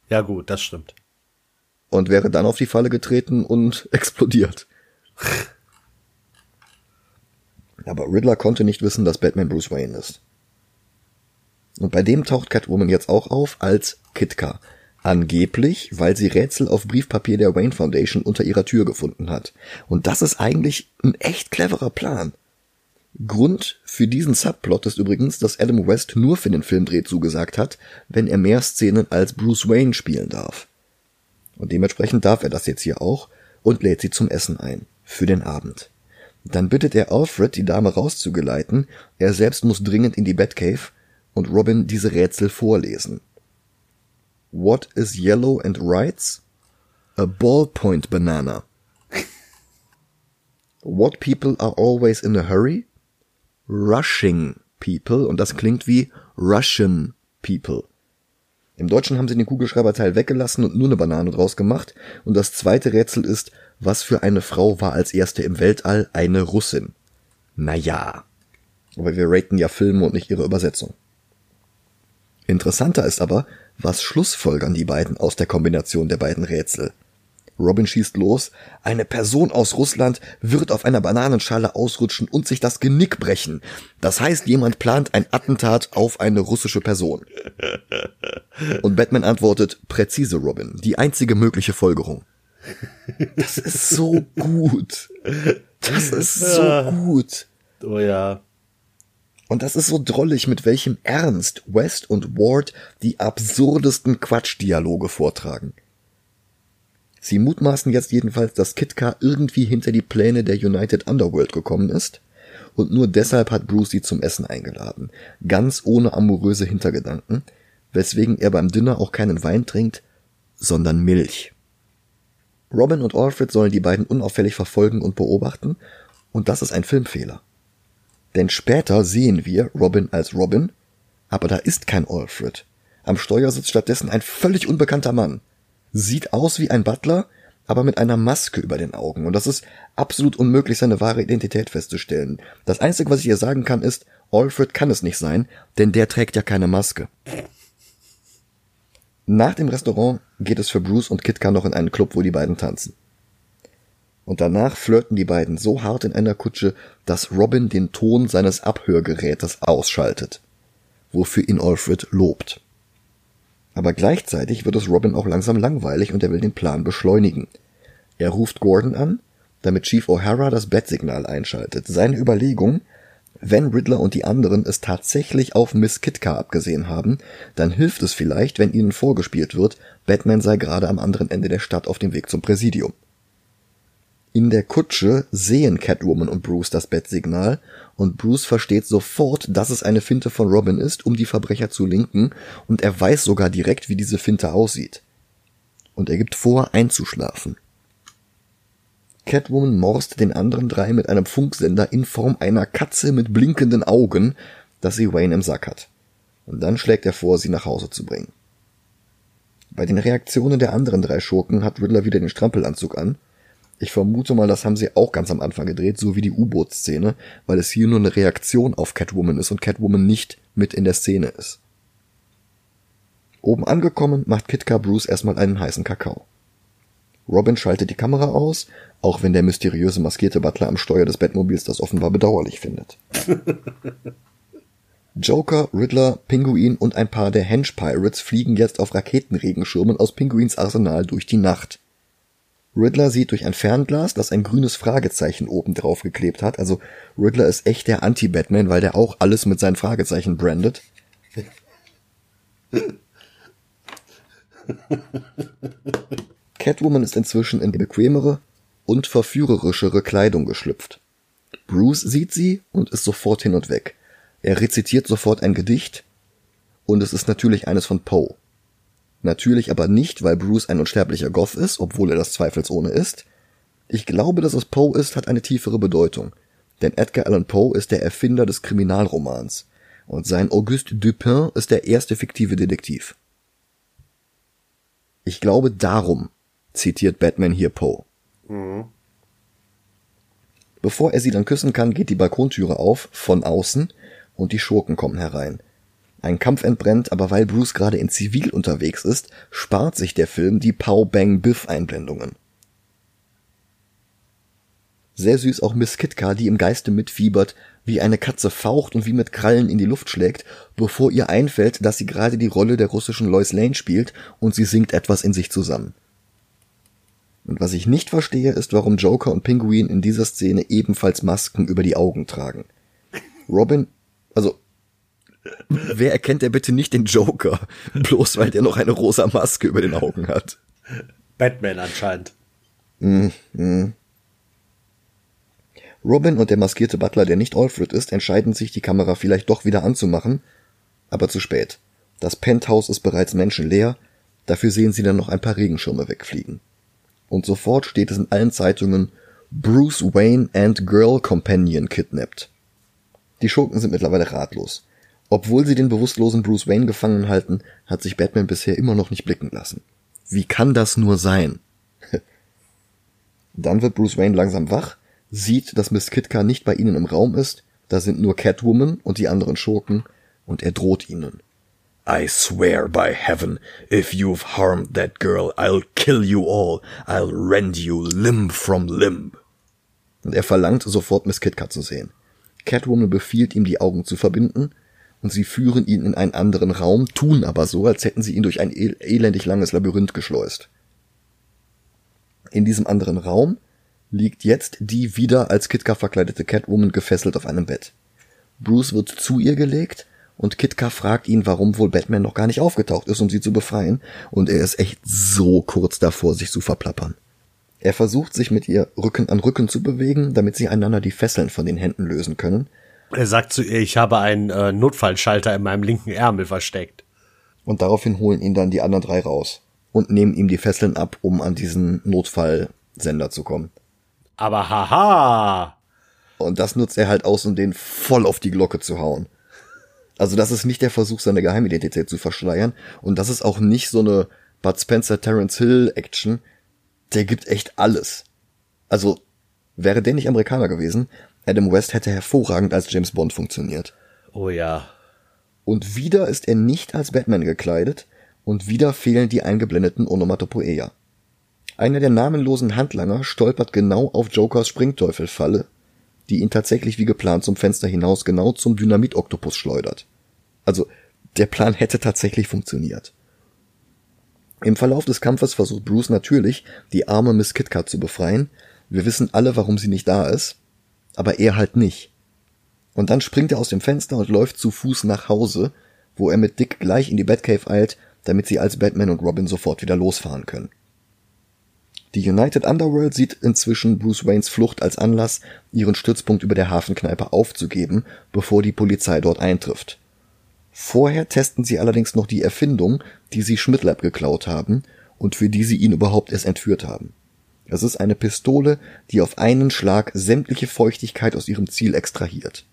Speaker 4: Ja gut, das stimmt.
Speaker 3: Und wäre dann auf die Falle getreten und explodiert. Aber Riddler konnte nicht wissen, dass Batman Bruce Wayne ist. Und bei dem taucht Catwoman jetzt auch auf als Kitka. Angeblich, weil sie Rätsel auf Briefpapier der Wayne Foundation unter ihrer Tür gefunden hat. Und das ist eigentlich ein echt cleverer Plan. Grund für diesen Subplot ist übrigens, dass Adam West nur für den Filmdreh zugesagt hat, wenn er mehr Szenen als Bruce Wayne spielen darf. Und dementsprechend darf er das jetzt hier auch und lädt sie zum Essen ein. Für den Abend. Dann bittet er Alfred, die Dame rauszugeleiten, er selbst muss dringend in die Batcave und Robin diese Rätsel vorlesen. What is yellow and writes? A ballpoint banana. What people are always in a hurry? Rushing people. Und das klingt wie Russian people. Im Deutschen haben sie den Kugelschreiberteil weggelassen und nur eine Banane draus gemacht. Und das zweite Rätsel ist, was für eine Frau war als erste im Weltall eine Russin? Naja. Aber wir raten ja Filme und nicht ihre Übersetzung. Interessanter ist aber, was schlussfolgern die beiden aus der Kombination der beiden Rätsel? Robin schießt los. Eine Person aus Russland wird auf einer Bananenschale ausrutschen und sich das Genick brechen. Das heißt, jemand plant ein Attentat auf eine russische Person. Und Batman antwortet, präzise Robin, die einzige mögliche Folgerung. Das ist so gut. Das ist so gut.
Speaker 4: Oh ja.
Speaker 3: Und das ist so drollig, mit welchem Ernst West und Ward die absurdesten Quatschdialoge vortragen. Sie mutmaßen jetzt jedenfalls, dass Kitka irgendwie hinter die Pläne der United Underworld gekommen ist und nur deshalb hat Bruce sie zum Essen eingeladen, ganz ohne amoröse Hintergedanken, weswegen er beim Dinner auch keinen Wein trinkt, sondern Milch. Robin und Alfred sollen die beiden unauffällig verfolgen und beobachten, und das ist ein Filmfehler. Denn später sehen wir Robin als Robin, aber da ist kein Alfred. Am Steuer sitzt stattdessen ein völlig unbekannter Mann sieht aus wie ein Butler, aber mit einer Maske über den Augen. Und das ist absolut unmöglich, seine wahre Identität festzustellen. Das Einzige, was ich hier sagen kann, ist, Alfred kann es nicht sein, denn der trägt ja keine Maske. Nach dem Restaurant geht es für Bruce und Kitka noch in einen Club, wo die beiden tanzen. Und danach flirten die beiden so hart in einer Kutsche, dass Robin den Ton seines Abhörgerätes ausschaltet, wofür ihn Alfred lobt. Aber gleichzeitig wird es Robin auch langsam langweilig und er will den Plan beschleunigen. Er ruft Gordon an, damit Chief O'Hara das Bettsignal einschaltet. Seine Überlegung, wenn Riddler und die anderen es tatsächlich auf Miss Kitka abgesehen haben, dann hilft es vielleicht, wenn ihnen vorgespielt wird, Batman sei gerade am anderen Ende der Stadt auf dem Weg zum Präsidium. In der Kutsche sehen Catwoman und Bruce das Bettsignal und Bruce versteht sofort, dass es eine Finte von Robin ist, um die Verbrecher zu linken und er weiß sogar direkt, wie diese Finte aussieht. Und er gibt vor, einzuschlafen. Catwoman morst den anderen drei mit einem Funksender in Form einer Katze mit blinkenden Augen, dass sie Wayne im Sack hat. Und dann schlägt er vor, sie nach Hause zu bringen. Bei den Reaktionen der anderen drei Schurken hat Riddler wieder den Strampelanzug an ich vermute mal, das haben sie auch ganz am Anfang gedreht, so wie die U-Boot-Szene, weil es hier nur eine Reaktion auf Catwoman ist und Catwoman nicht mit in der Szene ist. Oben angekommen macht Kitka Bruce erstmal einen heißen Kakao. Robin schaltet die Kamera aus, auch wenn der mysteriöse maskierte Butler am Steuer des Batmobils das offenbar bedauerlich findet. Joker, Riddler, Pinguin und ein paar der Henge Pirates fliegen jetzt auf Raketenregenschirmen aus Pinguins Arsenal durch die Nacht. Riddler sieht durch ein Fernglas, das ein grünes Fragezeichen oben drauf geklebt hat. Also Riddler ist echt der Anti-Batman, weil der auch alles mit seinen Fragezeichen brandet. Catwoman ist inzwischen in bequemere und verführerischere Kleidung geschlüpft. Bruce sieht sie und ist sofort hin und weg. Er rezitiert sofort ein Gedicht und es ist natürlich eines von Poe. Natürlich aber nicht, weil Bruce ein unsterblicher Goth ist, obwohl er das zweifelsohne ist. Ich glaube, dass es Poe ist, hat eine tiefere Bedeutung. Denn Edgar Allan Poe ist der Erfinder des Kriminalromans. Und sein Auguste Dupin ist der erste fiktive Detektiv. Ich glaube, darum zitiert Batman hier Poe. Mhm. Bevor er sie dann küssen kann, geht die Balkontüre auf, von außen, und die Schurken kommen herein. Ein Kampf entbrennt, aber weil Bruce gerade in Zivil unterwegs ist, spart sich der Film die Pow Bang Biff Einblendungen. Sehr süß auch Miss Kitka, die im Geiste mitfiebert, wie eine Katze faucht und wie mit Krallen in die Luft schlägt, bevor ihr einfällt, dass sie gerade die Rolle der russischen Lois Lane spielt und sie singt etwas in sich zusammen. Und was ich nicht verstehe, ist, warum Joker und Pinguin in dieser Szene ebenfalls Masken über die Augen tragen. Robin, also wer erkennt der bitte nicht den Joker, bloß weil der noch eine rosa Maske über den Augen hat?
Speaker 4: Batman anscheinend.
Speaker 3: Robin und der maskierte Butler, der nicht Alfred ist, entscheiden sich, die Kamera vielleicht doch wieder anzumachen, aber zu spät. Das Penthouse ist bereits menschenleer, dafür sehen sie dann noch ein paar Regenschirme wegfliegen. Und sofort steht es in allen Zeitungen Bruce Wayne and Girl Companion kidnapped. Die Schurken sind mittlerweile ratlos. Obwohl sie den bewusstlosen Bruce Wayne gefangen halten, hat sich Batman bisher immer noch nicht blicken lassen. Wie kann das nur sein? Dann wird Bruce Wayne langsam wach, sieht, dass Miss Kitka nicht bei ihnen im Raum ist, da sind nur Catwoman und die anderen Schurken, und er droht ihnen. I swear by heaven, if you've harmed that girl, I'll kill you all. I'll rend you limb from limb. Und er verlangt sofort Miss Kitka zu sehen. Catwoman befiehlt ihm, die Augen zu verbinden, und sie führen ihn in einen anderen Raum, tun aber so, als hätten sie ihn durch ein el elendig langes Labyrinth geschleust. In diesem anderen Raum liegt jetzt die wieder als Kitka verkleidete Catwoman gefesselt auf einem Bett. Bruce wird zu ihr gelegt und Kitka fragt ihn, warum wohl Batman noch gar nicht aufgetaucht ist, um sie zu befreien, und er ist echt so kurz davor, sich zu verplappern. Er versucht sich mit ihr Rücken an Rücken zu bewegen, damit sie einander die Fesseln von den Händen lösen können,
Speaker 4: Er sagt zu ihr, ich habe einen äh, Notfallschalter in meinem linken Ärmel versteckt.
Speaker 3: und daraufhin holen ihn dann die anderen drei raus und nehmen ihm die Fesseln ab, um an diesen Notfallsender zu kommen.
Speaker 4: Aber haha!
Speaker 3: Und das nutzt er halt aus, um den voll auf die Glocke zu hauen. Also das ist nicht der Versuch, seine Geheimidentität zu verschleiern. Und das ist auch nicht so eine Bud Spencer, Terence Hill Action. Der gibt echt alles. Also, wäre der nicht Amerikaner gewesen, Adam West hätte hervorragend als James Bond funktioniert.
Speaker 4: Oh ja.
Speaker 3: Und wieder ist er nicht als Batman gekleidet und wieder fehlen die eingeblendeten Onomatopoeia. Einer der namenlosen Handlanger stolpert genau auf Jokers Springteufelfalle, die ihn tatsächlich wie geplant zum Fenster hinaus genau zum Dynamit-Oktopus schleudert. Also, der Plan hätte tatsächlich funktioniert. Im Verlauf des Kampfes versucht Bruce natürlich, die arme Miss KitKat zu befreien. Wir wissen alle, warum sie nicht da ist, aber er halt nicht. Und dann springt er aus dem Fenster und läuft zu Fuß nach Hause, wo er mit Dick gleich in die Batcave eilt, damit sie als Batman und Robin sofort wieder losfahren können. Die United Underworld sieht inzwischen Bruce Waynes Flucht als Anlass, ihren Stützpunkt über der Hafenkneipe aufzugeben, bevor die Polizei dort eintrifft. Vorher testen sie allerdings noch die Erfindung, die sie Schmidlab geklaut haben und für die sie ihn überhaupt erst entführt haben. Es ist eine Pistole, die auf einen Schlag sämtliche Feuchtigkeit aus ihrem Ziel extrahiert.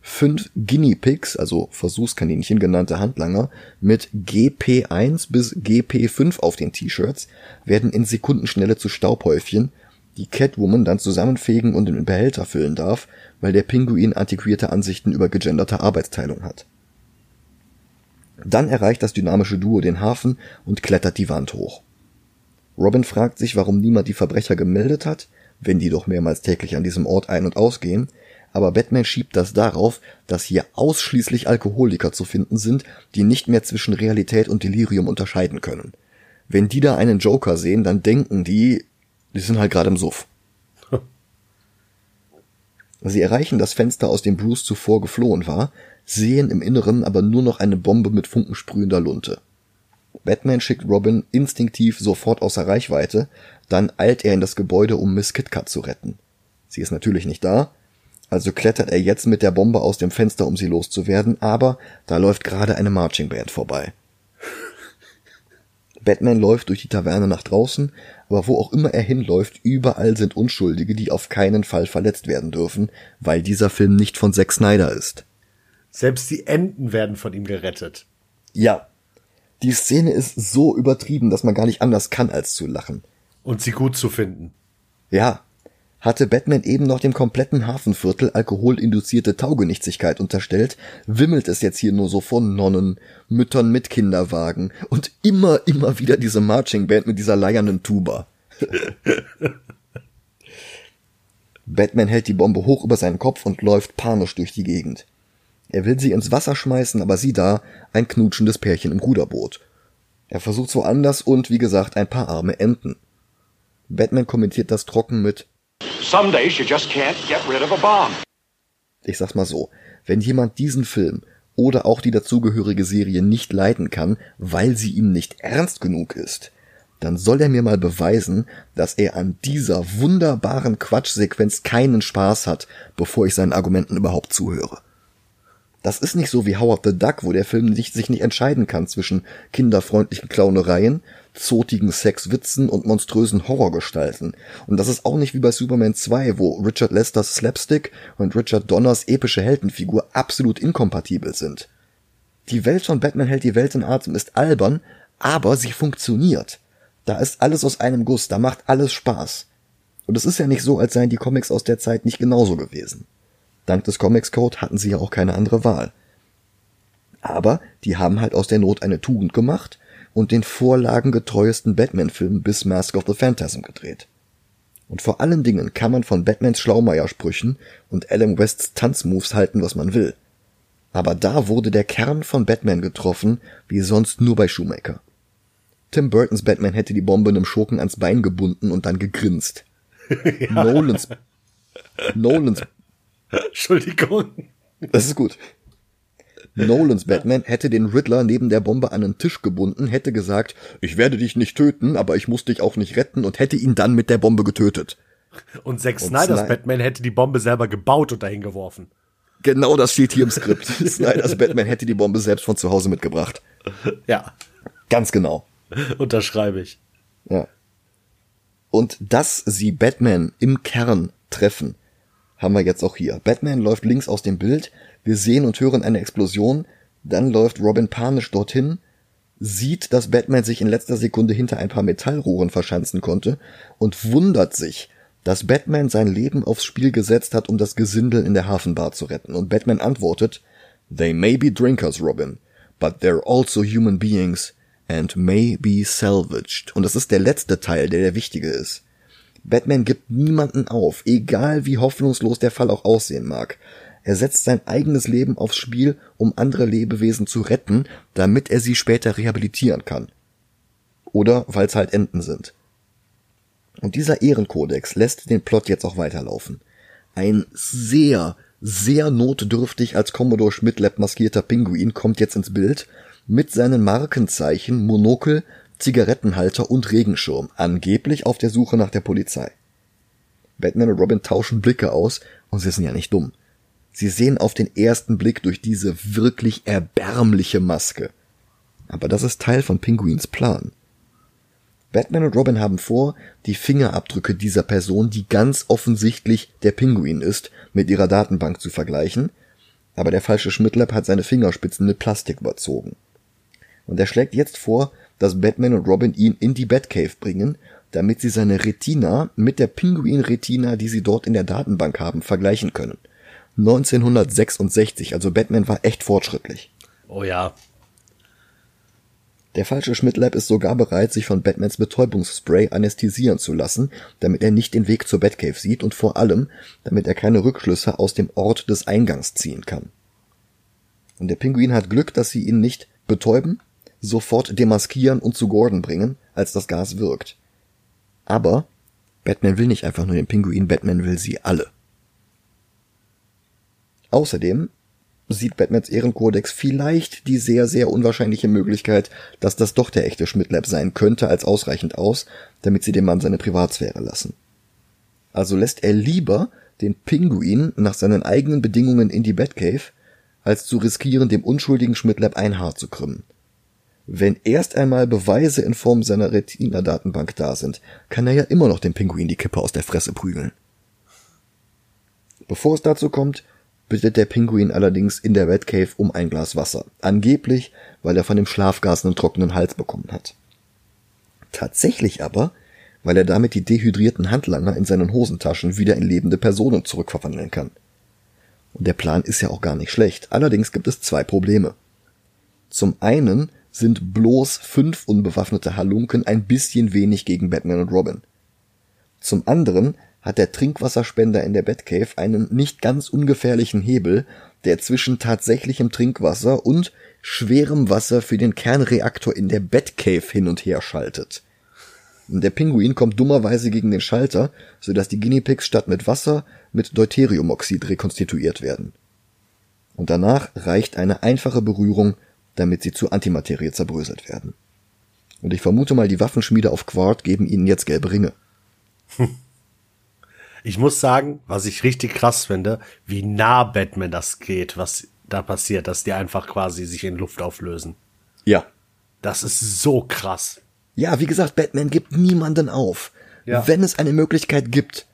Speaker 3: Fünf Guinea Pigs, also Versuchskaninchen genannte Handlanger, mit GP1 bis GP5 auf den T-Shirts werden in Sekundenschnelle zu Staubhäufchen, die Catwoman dann zusammenfegen und in den Behälter füllen darf, weil der Pinguin antiquierte Ansichten über gegenderte Arbeitsteilung hat. Dann erreicht das dynamische Duo den Hafen und klettert die Wand hoch. Robin fragt sich, warum niemand die Verbrecher gemeldet hat, wenn die doch mehrmals täglich an diesem Ort ein- und ausgehen, aber Batman schiebt das darauf, dass hier ausschließlich Alkoholiker zu finden sind, die nicht mehr zwischen Realität und Delirium unterscheiden können. Wenn die da einen Joker sehen, dann denken die, die sind halt gerade im Suff. Sie erreichen das Fenster, aus dem Bruce zuvor geflohen war, sehen im Inneren aber nur noch eine Bombe mit funkensprühender Lunte. Batman schickt Robin instinktiv sofort außer Reichweite, dann eilt er in das Gebäude, um Miss KitKat zu retten. Sie ist natürlich nicht da, also klettert er jetzt mit der Bombe aus dem Fenster, um sie loszuwerden, aber da läuft gerade eine Marching Band vorbei. Batman läuft durch die Taverne nach draußen, aber wo auch immer er hinläuft, überall sind Unschuldige, die auf keinen Fall verletzt werden dürfen, weil dieser Film nicht von Zack Snyder ist.
Speaker 4: Selbst die Enten werden von ihm gerettet.
Speaker 3: Ja. Die Szene ist so übertrieben, dass man gar nicht anders kann, als zu lachen.
Speaker 4: Und sie gut zu finden.
Speaker 3: Ja. Hatte Batman eben noch dem kompletten Hafenviertel alkoholinduzierte Taugenichtigkeit unterstellt, wimmelt es jetzt hier nur so von Nonnen, Müttern mit Kinderwagen und immer, immer wieder diese Marching Band mit dieser leiernen Tuba. Batman hält die Bombe hoch über seinen Kopf und läuft panisch durch die Gegend. Er will sie ins Wasser schmeißen, aber sieh da, ein knutschendes Pärchen im Ruderboot. Er versucht's woanders und, wie gesagt, ein paar arme Enten. Batman kommentiert das trocken mit
Speaker 2: Some days you just can't get rid of a bomb.
Speaker 3: Ich sag's mal so, wenn jemand diesen Film oder auch die dazugehörige Serie nicht leiden kann, weil sie ihm nicht ernst genug ist, dann soll er mir mal beweisen, dass er an dieser wunderbaren Quatschsequenz keinen Spaß hat, bevor ich seinen Argumenten überhaupt zuhöre. Das ist nicht so wie Howard the Duck, wo der Film nicht, sich nicht entscheiden kann zwischen kinderfreundlichen Clownereien, zotigen Sexwitzen und monströsen Horrorgestalten. Und das ist auch nicht wie bei Superman 2, wo Richard Lesters Slapstick und Richard Donners epische Heldenfigur absolut inkompatibel sind. Die Welt von Batman hält die Welt in Atem, ist albern, aber sie funktioniert. Da ist alles aus einem Guss, da macht alles Spaß. Und es ist ja nicht so, als seien die Comics aus der Zeit nicht genauso gewesen. Dank des Comics Code hatten sie ja auch keine andere Wahl. Aber die haben halt aus der Not eine Tugend gemacht und den vorlagengetreuesten Batman-Film bis Mask of the Phantasm gedreht. Und vor allen Dingen kann man von Batmans Schlaumeier-Sprüchen und Adam Wests Tanzmoves halten, was man will. Aber da wurde der Kern von Batman getroffen, wie sonst nur bei Shoemaker. Tim Burtons Batman hätte die Bombe einem Schurken ans Bein gebunden und dann gegrinst. ja. Nolans, Nolans
Speaker 4: Entschuldigung.
Speaker 3: Das ist gut. Nolans Batman hätte den Riddler neben der Bombe an einen Tisch gebunden, hätte gesagt, ich werde dich nicht töten, aber ich muss dich auch nicht retten und hätte ihn dann mit der Bombe getötet.
Speaker 4: Und Zack Snyders Sny Batman hätte die Bombe selber gebaut und dahin geworfen.
Speaker 3: Genau das steht hier im Skript. Snyders Batman hätte die Bombe selbst von zu Hause mitgebracht.
Speaker 4: Ja.
Speaker 3: Ganz genau.
Speaker 4: Unterschreibe ich.
Speaker 3: Ja. Und dass sie Batman im Kern treffen, haben wir jetzt auch hier. Batman läuft links aus dem Bild, wir sehen und hören eine Explosion, dann läuft Robin panisch dorthin, sieht, dass Batman sich in letzter Sekunde hinter ein paar Metallrohren verschanzen konnte und wundert sich, dass Batman sein Leben aufs Spiel gesetzt hat, um das Gesindel in der Hafenbar zu retten. Und Batman antwortet, They may be drinkers, Robin, but they're also human beings and may be salvaged. Und das ist der letzte Teil, der der wichtige ist. Batman gibt niemanden auf, egal wie hoffnungslos der Fall auch aussehen mag. Er setzt sein eigenes Leben aufs Spiel, um andere Lebewesen zu retten, damit er sie später rehabilitieren kann. Oder weil es halt Enten sind. Und dieser Ehrenkodex lässt den Plot jetzt auch weiterlaufen. Ein sehr, sehr notdürftig als Commodore Schmidtlab maskierter Pinguin kommt jetzt ins Bild mit seinen Markenzeichen, Monokel, Zigarettenhalter und Regenschirm, angeblich auf der Suche nach der Polizei. Batman und Robin tauschen Blicke aus und sie sind ja nicht dumm. Sie sehen auf den ersten Blick durch diese wirklich erbärmliche Maske. Aber das ist Teil von Pinguins Plan. Batman und Robin haben vor, die Fingerabdrücke dieser Person, die ganz offensichtlich der Pinguin ist, mit ihrer Datenbank zu vergleichen, aber der falsche Schmidtlab hat seine Fingerspitzen mit Plastik überzogen. Und er schlägt jetzt vor, dass Batman und Robin ihn in die Batcave bringen, damit sie seine Retina mit der Pinguin-Retina, die sie dort in der Datenbank haben, vergleichen können. 1966, also Batman war echt fortschrittlich.
Speaker 4: Oh ja.
Speaker 3: Der falsche Schmidtlab ist sogar bereit, sich von Batmans Betäubungsspray anästhesieren zu lassen, damit er nicht den Weg zur Batcave sieht und vor allem, damit er keine Rückschlüsse aus dem Ort des Eingangs ziehen kann. Und der Pinguin hat Glück, dass sie ihn nicht betäuben, sofort demaskieren und zu Gordon bringen, als das Gas wirkt. Aber Batman will nicht einfach nur den Pinguin, Batman will sie alle. Außerdem sieht Batmans Ehrenkodex vielleicht die sehr, sehr unwahrscheinliche Möglichkeit, dass das doch der echte Schmidtlab sein könnte, als ausreichend aus, damit sie dem Mann seine Privatsphäre lassen. Also lässt er lieber den Pinguin nach seinen eigenen Bedingungen in die Batcave, als zu riskieren, dem unschuldigen Schmidtlab ein Haar zu krümmen. Wenn erst einmal Beweise in Form seiner Retina-Datenbank da sind, kann er ja immer noch dem Pinguin die Kippe aus der Fresse prügeln. Bevor es dazu kommt, bittet der Pinguin allerdings in der Batcave um ein Glas Wasser. Angeblich, weil er von dem Schlafgas einen trockenen Hals bekommen hat. Tatsächlich aber, weil er damit die dehydrierten Handlanger in seinen Hosentaschen wieder in lebende Personen zurückverwandeln kann. Und der Plan ist ja auch gar nicht schlecht. Allerdings gibt es zwei Probleme. Zum einen sind bloß fünf unbewaffnete Halunken ein bisschen wenig gegen Batman und Robin. Zum anderen hat der Trinkwasserspender in der Batcave einen nicht ganz ungefährlichen Hebel, der zwischen tatsächlichem Trinkwasser und schwerem Wasser für den Kernreaktor in der Batcave hin und her schaltet. Der Pinguin kommt dummerweise gegen den Schalter, sodass die Guinea-Pigs statt mit Wasser mit Deuteriumoxid rekonstituiert werden. Und danach reicht eine einfache Berührung, damit sie zu Antimaterie zerbröselt werden. Und ich vermute mal, die Waffenschmiede auf Quart geben ihnen jetzt gelbe Ringe.
Speaker 4: Ich muss sagen, was ich richtig krass finde, wie nah Batman das geht, was da passiert, dass die einfach quasi sich in Luft auflösen.
Speaker 3: Ja.
Speaker 4: Das ist so krass.
Speaker 3: Ja, wie gesagt, Batman gibt niemanden auf.
Speaker 4: Ja.
Speaker 3: Wenn es eine Möglichkeit gibt,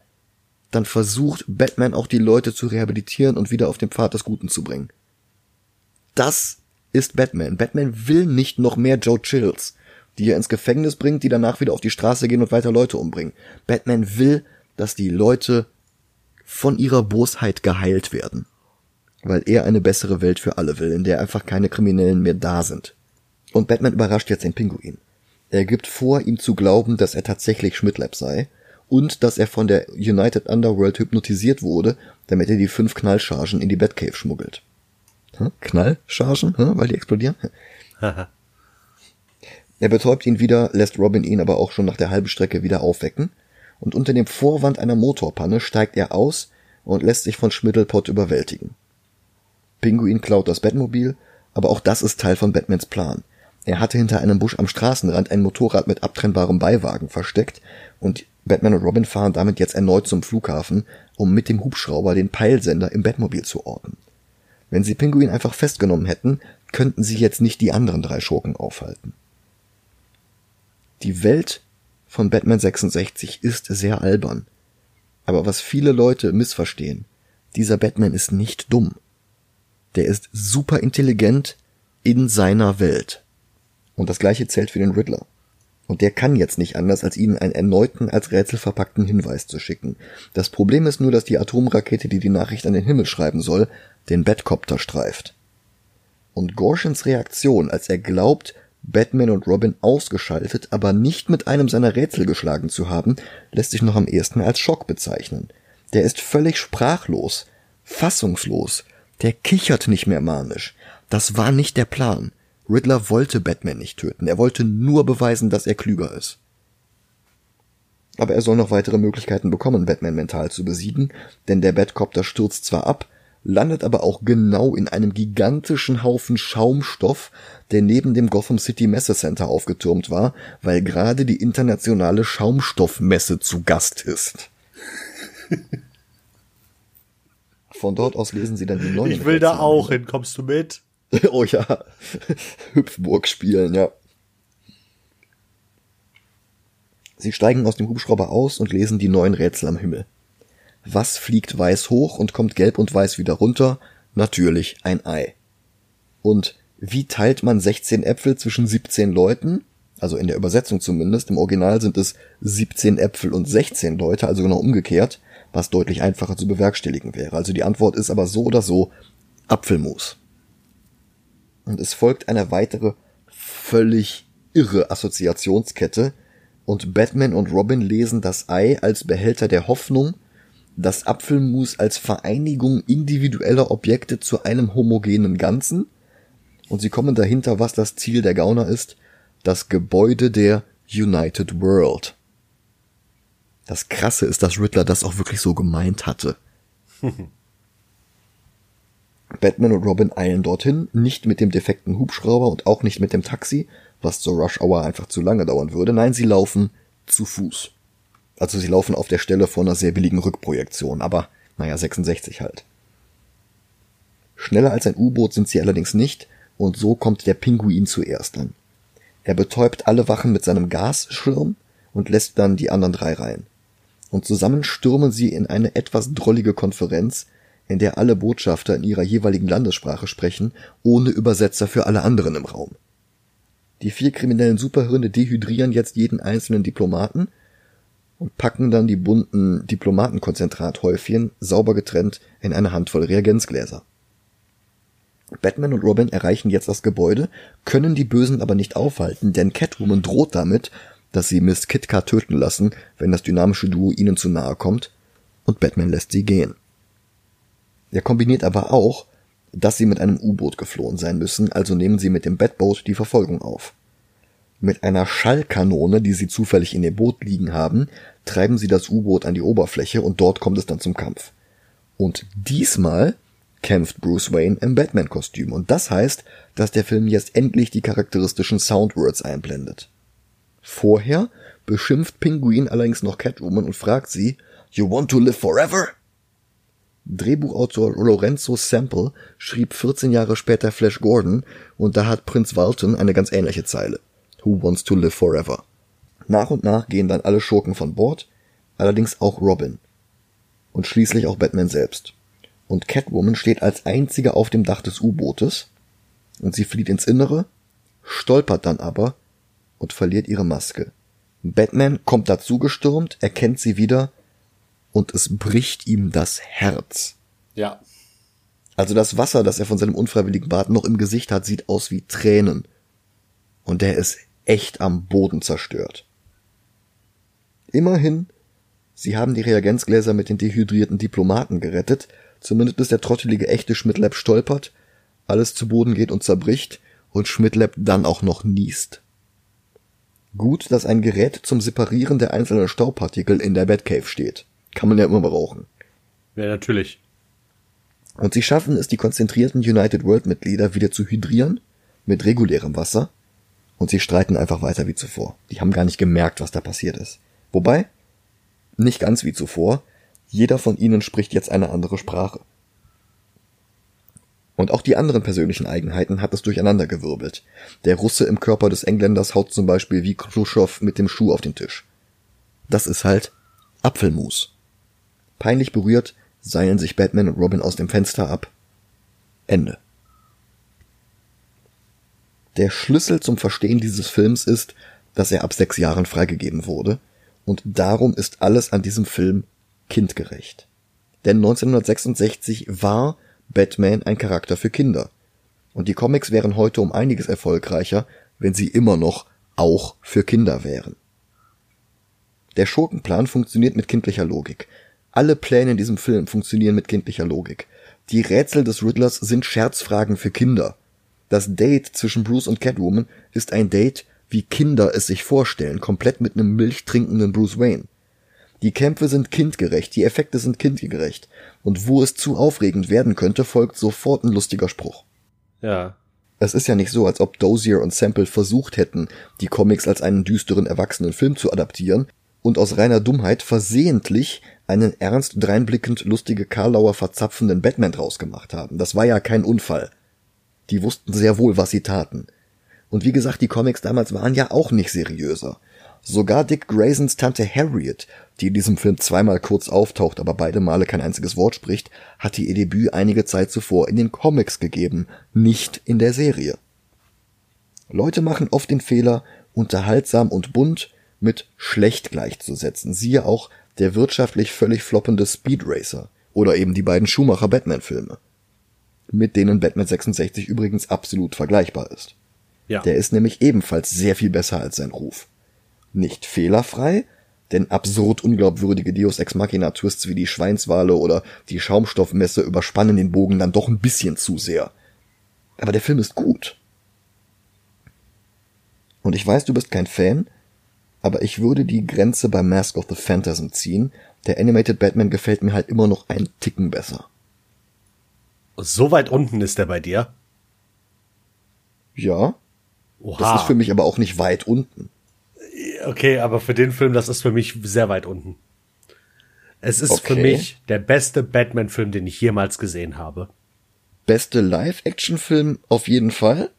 Speaker 3: dann versucht Batman auch die Leute zu rehabilitieren und wieder auf den Pfad des Guten zu bringen. Das ist Batman. Batman will nicht noch mehr Joe Chills, die er ins Gefängnis bringt, die danach wieder auf die Straße gehen und weiter Leute umbringen. Batman will, dass die Leute von ihrer Bosheit geheilt werden. Weil er eine bessere Welt für alle will, in der einfach keine Kriminellen mehr da sind. Und Batman überrascht jetzt den Pinguin. Er gibt vor, ihm zu glauben, dass er tatsächlich Schmidlab sei und dass er von der United Underworld hypnotisiert wurde, damit er die fünf Knallchargen in die Batcave schmuggelt. Hm? Knallchargen? Hm? Weil die explodieren? er betäubt ihn wieder, lässt Robin ihn aber auch schon nach der halben Strecke wieder aufwecken und unter dem Vorwand einer Motorpanne steigt er aus und lässt sich von Schmiddelpot überwältigen. Pinguin klaut das Batmobil, aber auch das ist Teil von Batmans Plan. Er hatte hinter einem Busch am Straßenrand ein Motorrad mit abtrennbarem Beiwagen versteckt und Batman und Robin fahren damit jetzt erneut zum Flughafen, um mit dem Hubschrauber den Peilsender im Batmobil zu orten. Wenn sie Pinguin einfach festgenommen hätten, könnten sie jetzt nicht die anderen drei Schurken aufhalten. Die Welt von Batman 66 ist sehr albern. Aber was viele Leute missverstehen, dieser Batman ist nicht dumm. Der ist super intelligent in seiner Welt. Und das gleiche zählt für den Riddler. Und der kann jetzt nicht anders, als ihnen einen erneuten, als Rätsel verpackten Hinweis zu schicken. Das Problem ist nur, dass die Atomrakete, die die Nachricht an den Himmel schreiben soll, den Batcopter streift. Und Gorshens Reaktion, als er glaubt, Batman und Robin ausgeschaltet, aber nicht mit einem seiner Rätsel geschlagen zu haben, lässt sich noch am ehesten als Schock bezeichnen. Der ist völlig sprachlos, fassungslos, der kichert nicht mehr manisch. Das war nicht der Plan. Riddler wollte Batman nicht töten, er wollte nur beweisen, dass er klüger ist. Aber er soll noch weitere Möglichkeiten bekommen, Batman mental zu besiegen, denn der Batcopter stürzt zwar ab, landet aber auch genau in einem gigantischen Haufen Schaumstoff, der neben dem Gotham City Messecenter aufgetürmt war, weil gerade die internationale Schaumstoffmesse zu Gast ist. Von dort aus lesen sie dann die neuen.
Speaker 4: Ich will da auch hin, kommst du mit?
Speaker 3: oh ja, Hüpfburg spielen, ja. Sie steigen aus dem Hubschrauber aus und lesen die neuen Rätsel am Himmel. Was fliegt weiß hoch und kommt gelb und weiß wieder runter? Natürlich ein Ei. Und wie teilt man 16 Äpfel zwischen 17 Leuten? Also in der Übersetzung zumindest. Im Original sind es 17 Äpfel und 16 Leute, also genau umgekehrt, was deutlich einfacher zu bewerkstelligen wäre. Also die Antwort ist aber so oder so Apfelmus. Und es folgt eine weitere völlig irre Assoziationskette und Batman und Robin lesen das Ei als Behälter der Hoffnung, das Apfelmus als Vereinigung individueller Objekte zu einem homogenen Ganzen und sie kommen dahinter, was das Ziel der Gauner ist, das Gebäude der United World. Das Krasse ist, dass Riddler das auch wirklich so gemeint hatte. Batman und Robin eilen dorthin, nicht mit dem defekten Hubschrauber und auch nicht mit dem Taxi, was zur Rush Hour einfach zu lange dauern würde. Nein, sie laufen zu Fuß. Also sie laufen auf der Stelle vor einer sehr billigen Rückprojektion, aber naja, 66 halt. Schneller als ein U-Boot sind sie allerdings nicht, und so kommt der Pinguin zuerst an. Er betäubt alle Wachen mit seinem Gasschirm und lässt dann die anderen drei rein. Und zusammen stürmen sie in eine etwas drollige Konferenz, in der alle Botschafter in ihrer jeweiligen Landessprache sprechen, ohne Übersetzer für alle anderen im Raum. Die vier kriminellen Superhirne dehydrieren jetzt jeden einzelnen Diplomaten und packen dann die bunten Diplomatenkonzentrathäufchen sauber getrennt in eine Handvoll Reagenzgläser. Batman und Robin erreichen jetzt das Gebäude, können die Bösen aber nicht aufhalten, denn Catwoman droht damit, dass sie Miss Kitcar töten lassen, wenn das dynamische Duo ihnen zu nahe kommt, und Batman lässt sie gehen. Er kombiniert aber auch, dass sie mit einem U-Boot geflohen sein müssen, also nehmen sie mit dem Batboat die Verfolgung auf. Mit einer Schallkanone, die sie zufällig in dem Boot liegen haben, treiben sie das U-Boot an die Oberfläche und dort kommt es dann zum Kampf. Und diesmal kämpft Bruce Wayne im Batman-Kostüm und das heißt, dass der Film jetzt endlich die charakteristischen Soundwords einblendet. Vorher beschimpft Pinguin allerdings noch Catwoman und fragt sie, You want to live forever? Drehbuchautor Lorenzo Sample schrieb 14 Jahre später Flash Gordon und da hat Prince Walton eine ganz ähnliche Zeile. Who wants to live forever? Nach und nach gehen dann alle Schurken von Bord, allerdings auch Robin. Und schließlich auch Batman selbst. Und Catwoman steht als einzige auf dem Dach des U-Bootes und sie flieht ins Innere, stolpert dann aber und verliert ihre Maske. Batman kommt dazu gestürmt, erkennt sie wieder und es bricht ihm das Herz.
Speaker 4: Ja.
Speaker 3: Also das Wasser, das er von seinem unfreiwilligen Bad noch im Gesicht hat, sieht aus wie Tränen. Und der ist echt am Boden zerstört. Immerhin, sie haben die Reagenzgläser mit den dehydrierten Diplomaten gerettet, zumindest bis der trottelige echte Schmidtlab stolpert, alles zu Boden geht und zerbricht und Schmidtlab dann auch noch niest. Gut, dass ein Gerät zum Separieren der einzelnen Staubpartikel in der Batcave steht. Kann man ja immer brauchen.
Speaker 4: Ja, natürlich.
Speaker 3: Und sie schaffen es, die konzentrierten United World Mitglieder wieder zu hydrieren mit regulärem Wasser und sie streiten einfach weiter wie zuvor. Die haben gar nicht gemerkt, was da passiert ist. Wobei, nicht ganz wie zuvor, jeder von ihnen spricht jetzt eine andere Sprache. Und auch die anderen persönlichen Eigenheiten hat es durcheinandergewirbelt. Der Russe im Körper des Engländers haut zum Beispiel wie Khrushchev mit dem Schuh auf den Tisch. Das ist halt Apfelmus. Peinlich berührt seilen sich Batman und Robin aus dem Fenster ab. Ende. Der Schlüssel zum Verstehen dieses Films ist, dass er ab sechs Jahren freigegeben wurde, und darum ist alles an diesem Film kindgerecht. Denn 1966 war Batman ein Charakter für Kinder. Und die Comics wären heute um einiges erfolgreicher, wenn sie immer noch auch für Kinder wären. Der Schurkenplan funktioniert mit kindlicher Logik. Alle Pläne in diesem Film funktionieren mit kindlicher Logik. Die Rätsel des Riddlers sind Scherzfragen für Kinder. Das Date zwischen Bruce und Catwoman ist ein Date, wie Kinder es sich vorstellen, komplett mit einem milchtrinkenden Bruce Wayne. Die Kämpfe sind kindgerecht, die Effekte sind kindgerecht. Und wo es zu aufregend werden könnte, folgt sofort ein lustiger Spruch.
Speaker 4: Ja.
Speaker 3: Es ist ja nicht so, als ob Dozier und Sample versucht hätten, die Comics als einen düsteren erwachsenen Film zu adaptieren und aus reiner Dummheit versehentlich einen ernst dreinblickend lustige Karlauer verzapfenden Batman draus gemacht haben. Das war ja kein Unfall. Die wussten sehr wohl, was sie taten. Und wie gesagt, die Comics damals waren ja auch nicht seriöser. Sogar Dick Graysons Tante Harriet, die in diesem Film zweimal kurz auftaucht, aber beide Male kein einziges Wort spricht, hatte ihr Debüt einige Zeit zuvor in den Comics gegeben, nicht in der Serie. Leute machen oft den Fehler, unterhaltsam und bunt mit schlecht gleichzusetzen. Siehe auch der wirtschaftlich völlig floppende Speed Racer oder eben die beiden Schumacher Batman Filme, mit denen Batman 66 übrigens absolut vergleichbar ist.
Speaker 4: Ja.
Speaker 3: Der ist nämlich ebenfalls sehr viel besser als sein Ruf. Nicht fehlerfrei, denn absurd unglaubwürdige Deus Ex Machina Twists wie die Schweinswale oder die Schaumstoffmesse überspannen den Bogen dann doch ein bisschen zu sehr. Aber der Film ist gut. Und ich weiß, du bist kein Fan, aber ich würde die Grenze bei Mask of the Phantasm ziehen. Der Animated Batman gefällt mir halt immer noch einen Ticken besser.
Speaker 4: So weit unten ist er bei dir.
Speaker 3: Ja,
Speaker 4: Oha.
Speaker 3: das ist für mich aber auch nicht weit unten.
Speaker 4: Okay, aber für den Film, das ist für mich sehr weit unten. Es ist für
Speaker 3: Okay.
Speaker 4: mich der beste Batman-Film, den ich jemals gesehen habe.
Speaker 3: Beste Live-Action-Film auf jeden Fall.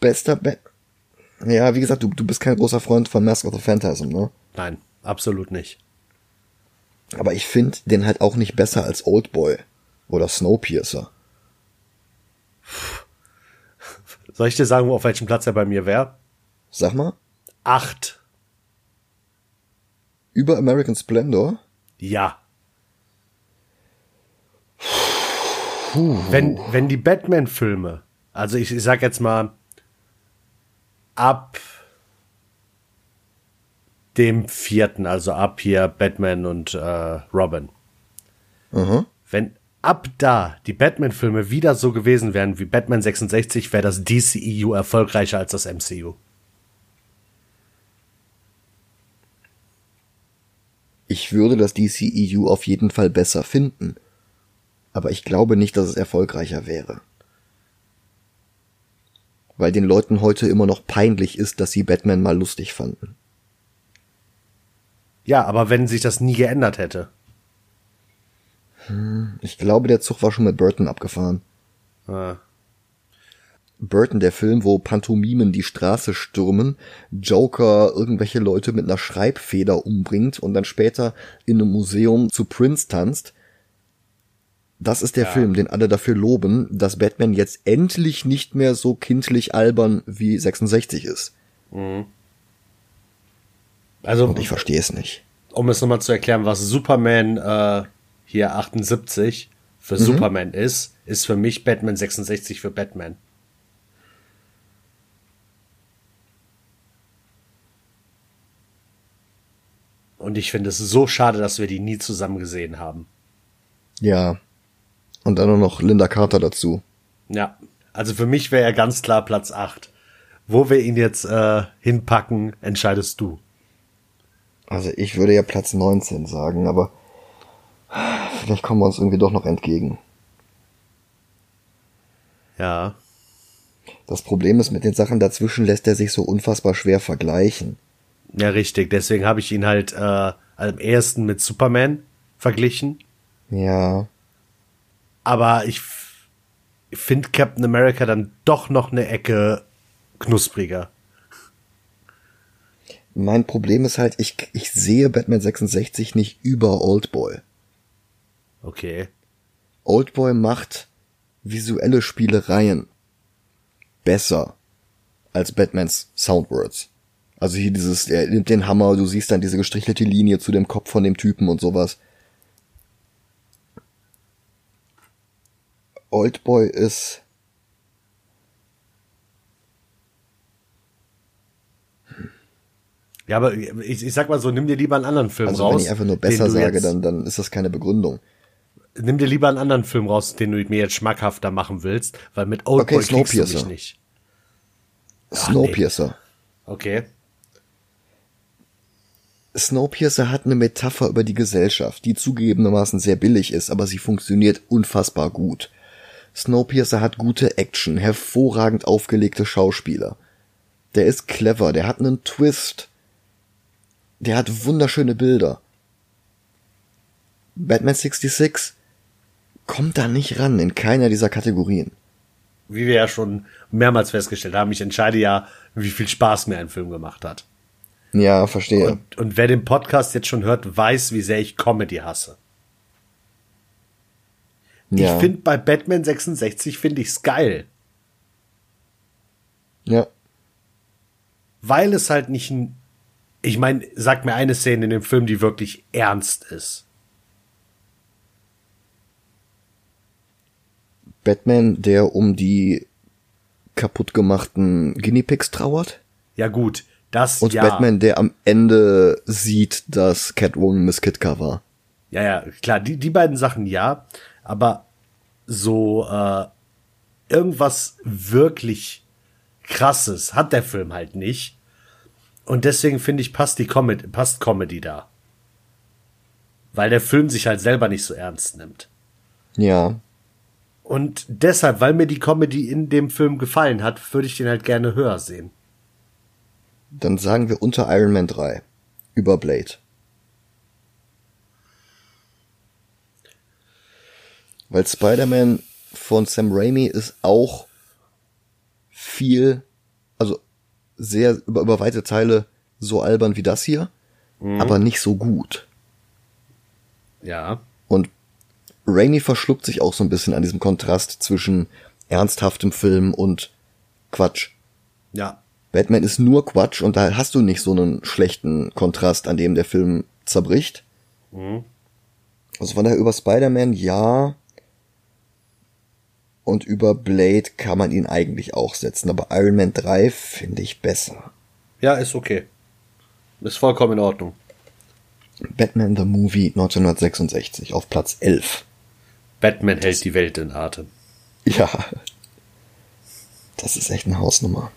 Speaker 3: Bester Bat Ja, wie gesagt, du, du bist kein großer Freund von Mask of the Phantasm, ne?
Speaker 4: Nein, absolut nicht.
Speaker 3: Aber ich finde den halt auch nicht besser als Oldboy oder Snowpiercer.
Speaker 4: Soll ich dir sagen, auf welchem Platz er bei mir wäre?
Speaker 3: Sag mal,
Speaker 4: Acht.
Speaker 3: über American Splendor?
Speaker 4: Ja. Wenn, wenn die Batman-Filme, also ich, ich sag jetzt mal, ab dem vierten, also ab hier Batman und äh, Robin,
Speaker 3: Mhm.
Speaker 4: wenn, ab da die Batman-Filme wieder so gewesen wären wie Batman 66, wäre das DCEU erfolgreicher als das MCU.
Speaker 3: Ich würde das DCEU auf jeden Fall besser finden. Aber ich glaube nicht, dass es erfolgreicher wäre. Weil den Leuten heute immer noch peinlich ist, dass sie Batman mal lustig fanden.
Speaker 4: Ja, aber wenn sich das nie geändert hätte.
Speaker 3: Ich glaube, der Zug war schon mit Burton abgefahren.
Speaker 4: Ah.
Speaker 3: Burton, der Film, wo Pantomimen die Straße stürmen, Joker irgendwelche Leute mit einer Schreibfeder umbringt und dann später in einem Museum zu Prince tanzt. Das ist der
Speaker 4: Ja.
Speaker 3: Film, den alle dafür loben, dass Batman jetzt endlich nicht mehr so kindlich albern wie 66 ist.
Speaker 4: Also,
Speaker 3: Und ich verstehe es nicht.
Speaker 4: um es nochmal zu erklären, was Superman äh, hier 78 für Superman ist, ist für mich Batman 66 für Batman. Und ich finde es so schade, dass wir die nie zusammen gesehen haben.
Speaker 3: Ja. Und dann nur noch Linda Carter dazu.
Speaker 4: Ja, also für mich wäre er ganz klar Platz 8. Wo wir ihn jetzt äh, hinpacken, entscheidest du.
Speaker 3: Also ich würde ja Platz 19 sagen, aber vielleicht kommen wir uns irgendwie doch noch entgegen.
Speaker 4: Ja.
Speaker 3: Das Problem ist, mit den Sachen dazwischen lässt er sich so unfassbar schwer vergleichen.
Speaker 4: Ja, richtig. Deswegen habe ich ihn halt äh, am ersten mit Superman verglichen.
Speaker 3: Ja.
Speaker 4: Aber ich finde Captain America dann doch noch eine Ecke knuspriger.
Speaker 3: Mein Problem ist halt, ich, ich sehe Batman 66 nicht über Oldboy.
Speaker 4: Okay.
Speaker 3: Oldboy macht visuelle Spielereien besser als Batmans Soundwords. Also hier dieses, er nimmt den Hammer, du siehst dann diese gestrichelte Linie zu dem Kopf von dem Typen und sowas. Oldboy ist
Speaker 4: Ja, aber ich, ich sag mal so, nimm dir lieber einen anderen Film
Speaker 3: Also
Speaker 4: raus.
Speaker 3: wenn ich einfach nur besser sage, dann, dann ist das keine Begründung.
Speaker 4: Nimm dir lieber einen anderen Film raus, den du mir jetzt schmackhafter machen willst, weil mit Oldboy
Speaker 3: Okay,
Speaker 4: kriegst du mich
Speaker 3: Snowpiercer.
Speaker 4: nicht.
Speaker 3: Snowpiercer.
Speaker 4: Okay.
Speaker 3: Snowpiercer hat eine Metapher über die Gesellschaft, die zugegebenermaßen sehr billig ist, aber sie funktioniert unfassbar gut. Snowpiercer hat gute Action, hervorragend aufgelegte Schauspieler. Der ist clever, der hat einen Twist. Der hat wunderschöne Bilder. Batman 66 kommt da nicht ran in keiner dieser Kategorien.
Speaker 4: Wie wir ja schon mehrmals festgestellt haben, ich entscheide ja, wie viel Spaß mir ein Film gemacht hat.
Speaker 3: Ja, verstehe.
Speaker 4: Und, und wer den Podcast jetzt schon hört, weiß, wie sehr ich Comedy hasse.
Speaker 3: ja.
Speaker 4: Ich finde bei Batman 66 finde ich's geil,
Speaker 3: ja.
Speaker 4: weil es halt nicht ein ich meine, sag mir eine Szene in dem Film, die wirklich ernst ist.
Speaker 3: Batman, der um die kaputt gemachten Guinea Pigs trauert.
Speaker 4: Ja gut, das
Speaker 3: Und
Speaker 4: ja.
Speaker 3: Batman, der am Ende sieht, dass Catwoman Miss Kitka war.
Speaker 4: Ja, ja, klar, die, die beiden Sachen ja, aber so äh, irgendwas wirklich krasses hat der Film halt nicht. Und deswegen finde ich, passt die Comedy, passt Comedy da. Weil der Film sich halt selber nicht so ernst nimmt.
Speaker 3: Ja.
Speaker 4: Und deshalb, weil mir die Comedy in dem Film gefallen hat, würde ich den halt gerne höher sehen.
Speaker 3: Dann sagen wir unter Iron Man 3. Über Blade. Weil Spider-Man von Sam Raimi ist auch viel, also sehr über, über weite Teile so albern wie das hier, aber nicht so gut.
Speaker 4: Ja.
Speaker 3: Und Raimi verschluckt sich auch so ein bisschen an diesem Kontrast zwischen ernsthaftem Film und Quatsch.
Speaker 4: Ja.
Speaker 3: Batman ist nur Quatsch und da hast du nicht so einen schlechten Kontrast, an dem der Film zerbricht. Also von daher über Spider-Man ja. Und über Blade kann man ihn eigentlich auch setzen, aber Iron Man 3 finde ich besser.
Speaker 4: Ja, ist okay. Ist vollkommen in Ordnung.
Speaker 3: Batman the Movie 1966 auf Platz 11.
Speaker 4: Batman hält die Welt in Atem.
Speaker 3: Ja. Das ist echt eine Hausnummer.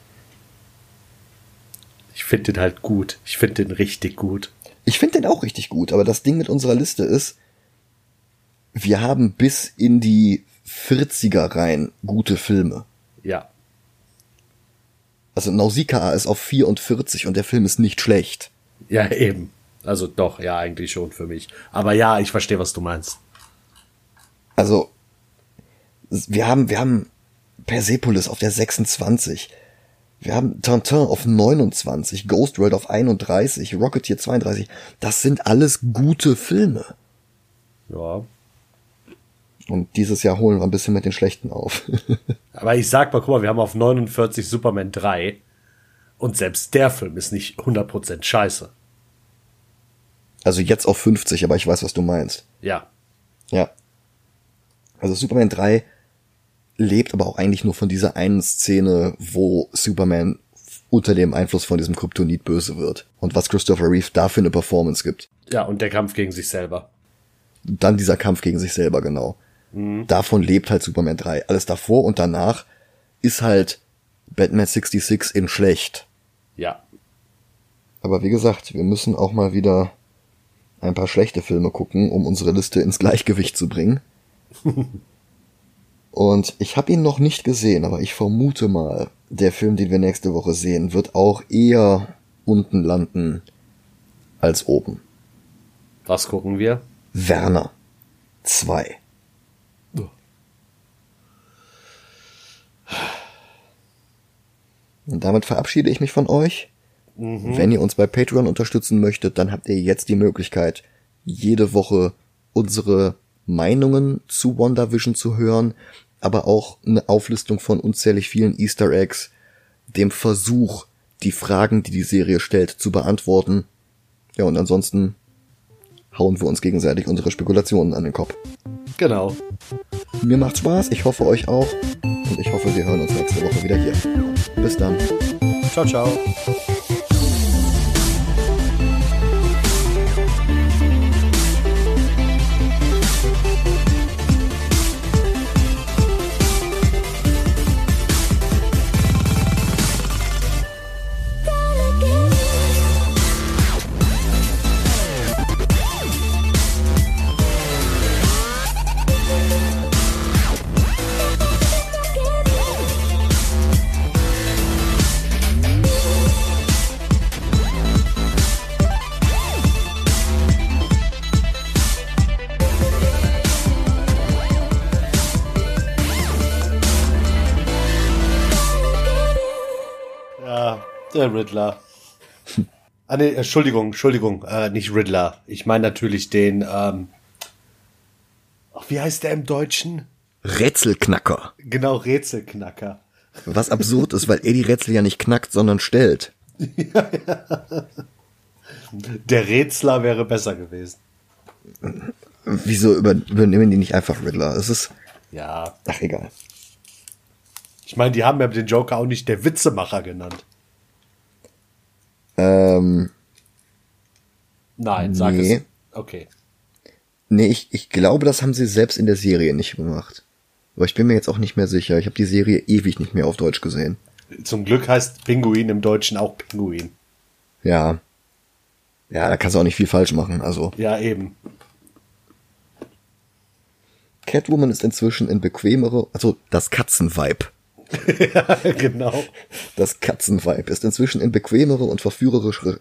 Speaker 4: Ich finde den halt gut. Ich finde den richtig gut.
Speaker 3: Ich finde den auch richtig gut, aber das Ding mit unserer Liste ist, wir haben bis in die 40er rein gute Filme.
Speaker 4: Ja.
Speaker 3: Also Nausicaa ist auf 44 und der Film ist nicht schlecht.
Speaker 4: Ja, eben. Also doch, ja, eigentlich schon für mich. Aber ja, ich verstehe, was du meinst.
Speaker 3: Also, wir haben, wir haben Persepolis auf der 26. Wir haben Tintin auf 29, Ghost World auf 31, Rocketeer 32. Das sind alles gute Filme.
Speaker 4: Ja.
Speaker 3: Und dieses Jahr holen wir ein bisschen mit den schlechten auf.
Speaker 4: Aber ich sag mal, guck mal, wir haben auf 49 Superman 3 und selbst der Film ist nicht 100% scheiße.
Speaker 3: also jetzt auf 50, aber ich weiß, was du meinst.
Speaker 4: Ja.
Speaker 3: Ja. Also Superman 3 lebt aber auch eigentlich nur von dieser einen Szene, wo Superman unter dem Einfluss von diesem Kryptonit böse wird. Und was Christopher Reeve dafür eine Performance gibt.
Speaker 4: Ja, und der Kampf gegen sich selber.
Speaker 3: Dann dieser Kampf gegen sich selber, genau. Davon lebt halt Superman 3. Alles davor und danach ist halt Batman 66 in schlecht.
Speaker 4: Ja.
Speaker 3: Aber wie gesagt, wir müssen auch mal wieder ein paar schlechte Filme gucken, um unsere Liste ins Gleichgewicht zu bringen. Und ich habe ihn noch nicht gesehen, aber ich vermute mal, der Film, den wir nächste Woche sehen, wird auch eher unten landen als oben.
Speaker 4: Was gucken wir?
Speaker 3: Werner 2. Und damit verabschiede ich mich von euch. Wenn ihr uns bei Patreon unterstützen möchtet, dann habt ihr jetzt die Möglichkeit, jede Woche unsere Meinungen zu WandaVision zu hören, aber auch eine Auflistung von unzählig vielen Easter Eggs, dem Versuch, die Fragen, die die Serie stellt, zu beantworten. Ja, und ansonsten hauen wir uns gegenseitig unsere Spekulationen an den Kopf.
Speaker 4: Genau.
Speaker 3: Mir macht's Spaß, ich hoffe euch auch. Und ich hoffe, wir hören uns nächste Woche wieder hier. Bis dann.
Speaker 4: Ciao, ciao. Der Riddler. Ah, nee, Entschuldigung, Entschuldigung, äh, nicht Riddler. Ich meine natürlich den, ähm, ach, wie heißt der im Deutschen?
Speaker 3: Rätselknacker.
Speaker 4: Genau, Rätselknacker.
Speaker 3: Was absurd ist, weil er die Rätsel ja nicht knackt, sondern stellt.
Speaker 4: Der Rätsler wäre besser gewesen.
Speaker 3: Wieso über, übernehmen die nicht einfach Riddler? Es ist,
Speaker 4: Ja,
Speaker 3: ach egal.
Speaker 4: ich meine, die haben ja den Joker auch nicht der Witzemacher genannt.
Speaker 3: Ähm,
Speaker 4: Nein, sag
Speaker 3: Nee.
Speaker 4: es. Okay.
Speaker 3: nee, ich, ich glaube, das haben sie selbst in der Serie nicht gemacht. Aber ich bin mir jetzt auch nicht mehr sicher. Ich habe die Serie ewig nicht mehr auf Deutsch gesehen.
Speaker 4: Zum Glück heißt Pinguin im Deutschen auch Pinguin.
Speaker 3: Ja. Ja, da kannst du auch nicht viel falsch machen. Also,
Speaker 4: Ja, eben.
Speaker 3: Catwoman ist inzwischen in bequemere, also das Katzenvibe.
Speaker 4: genau.
Speaker 3: Das Katzenvibe ist inzwischen in bequemere und verführerischere,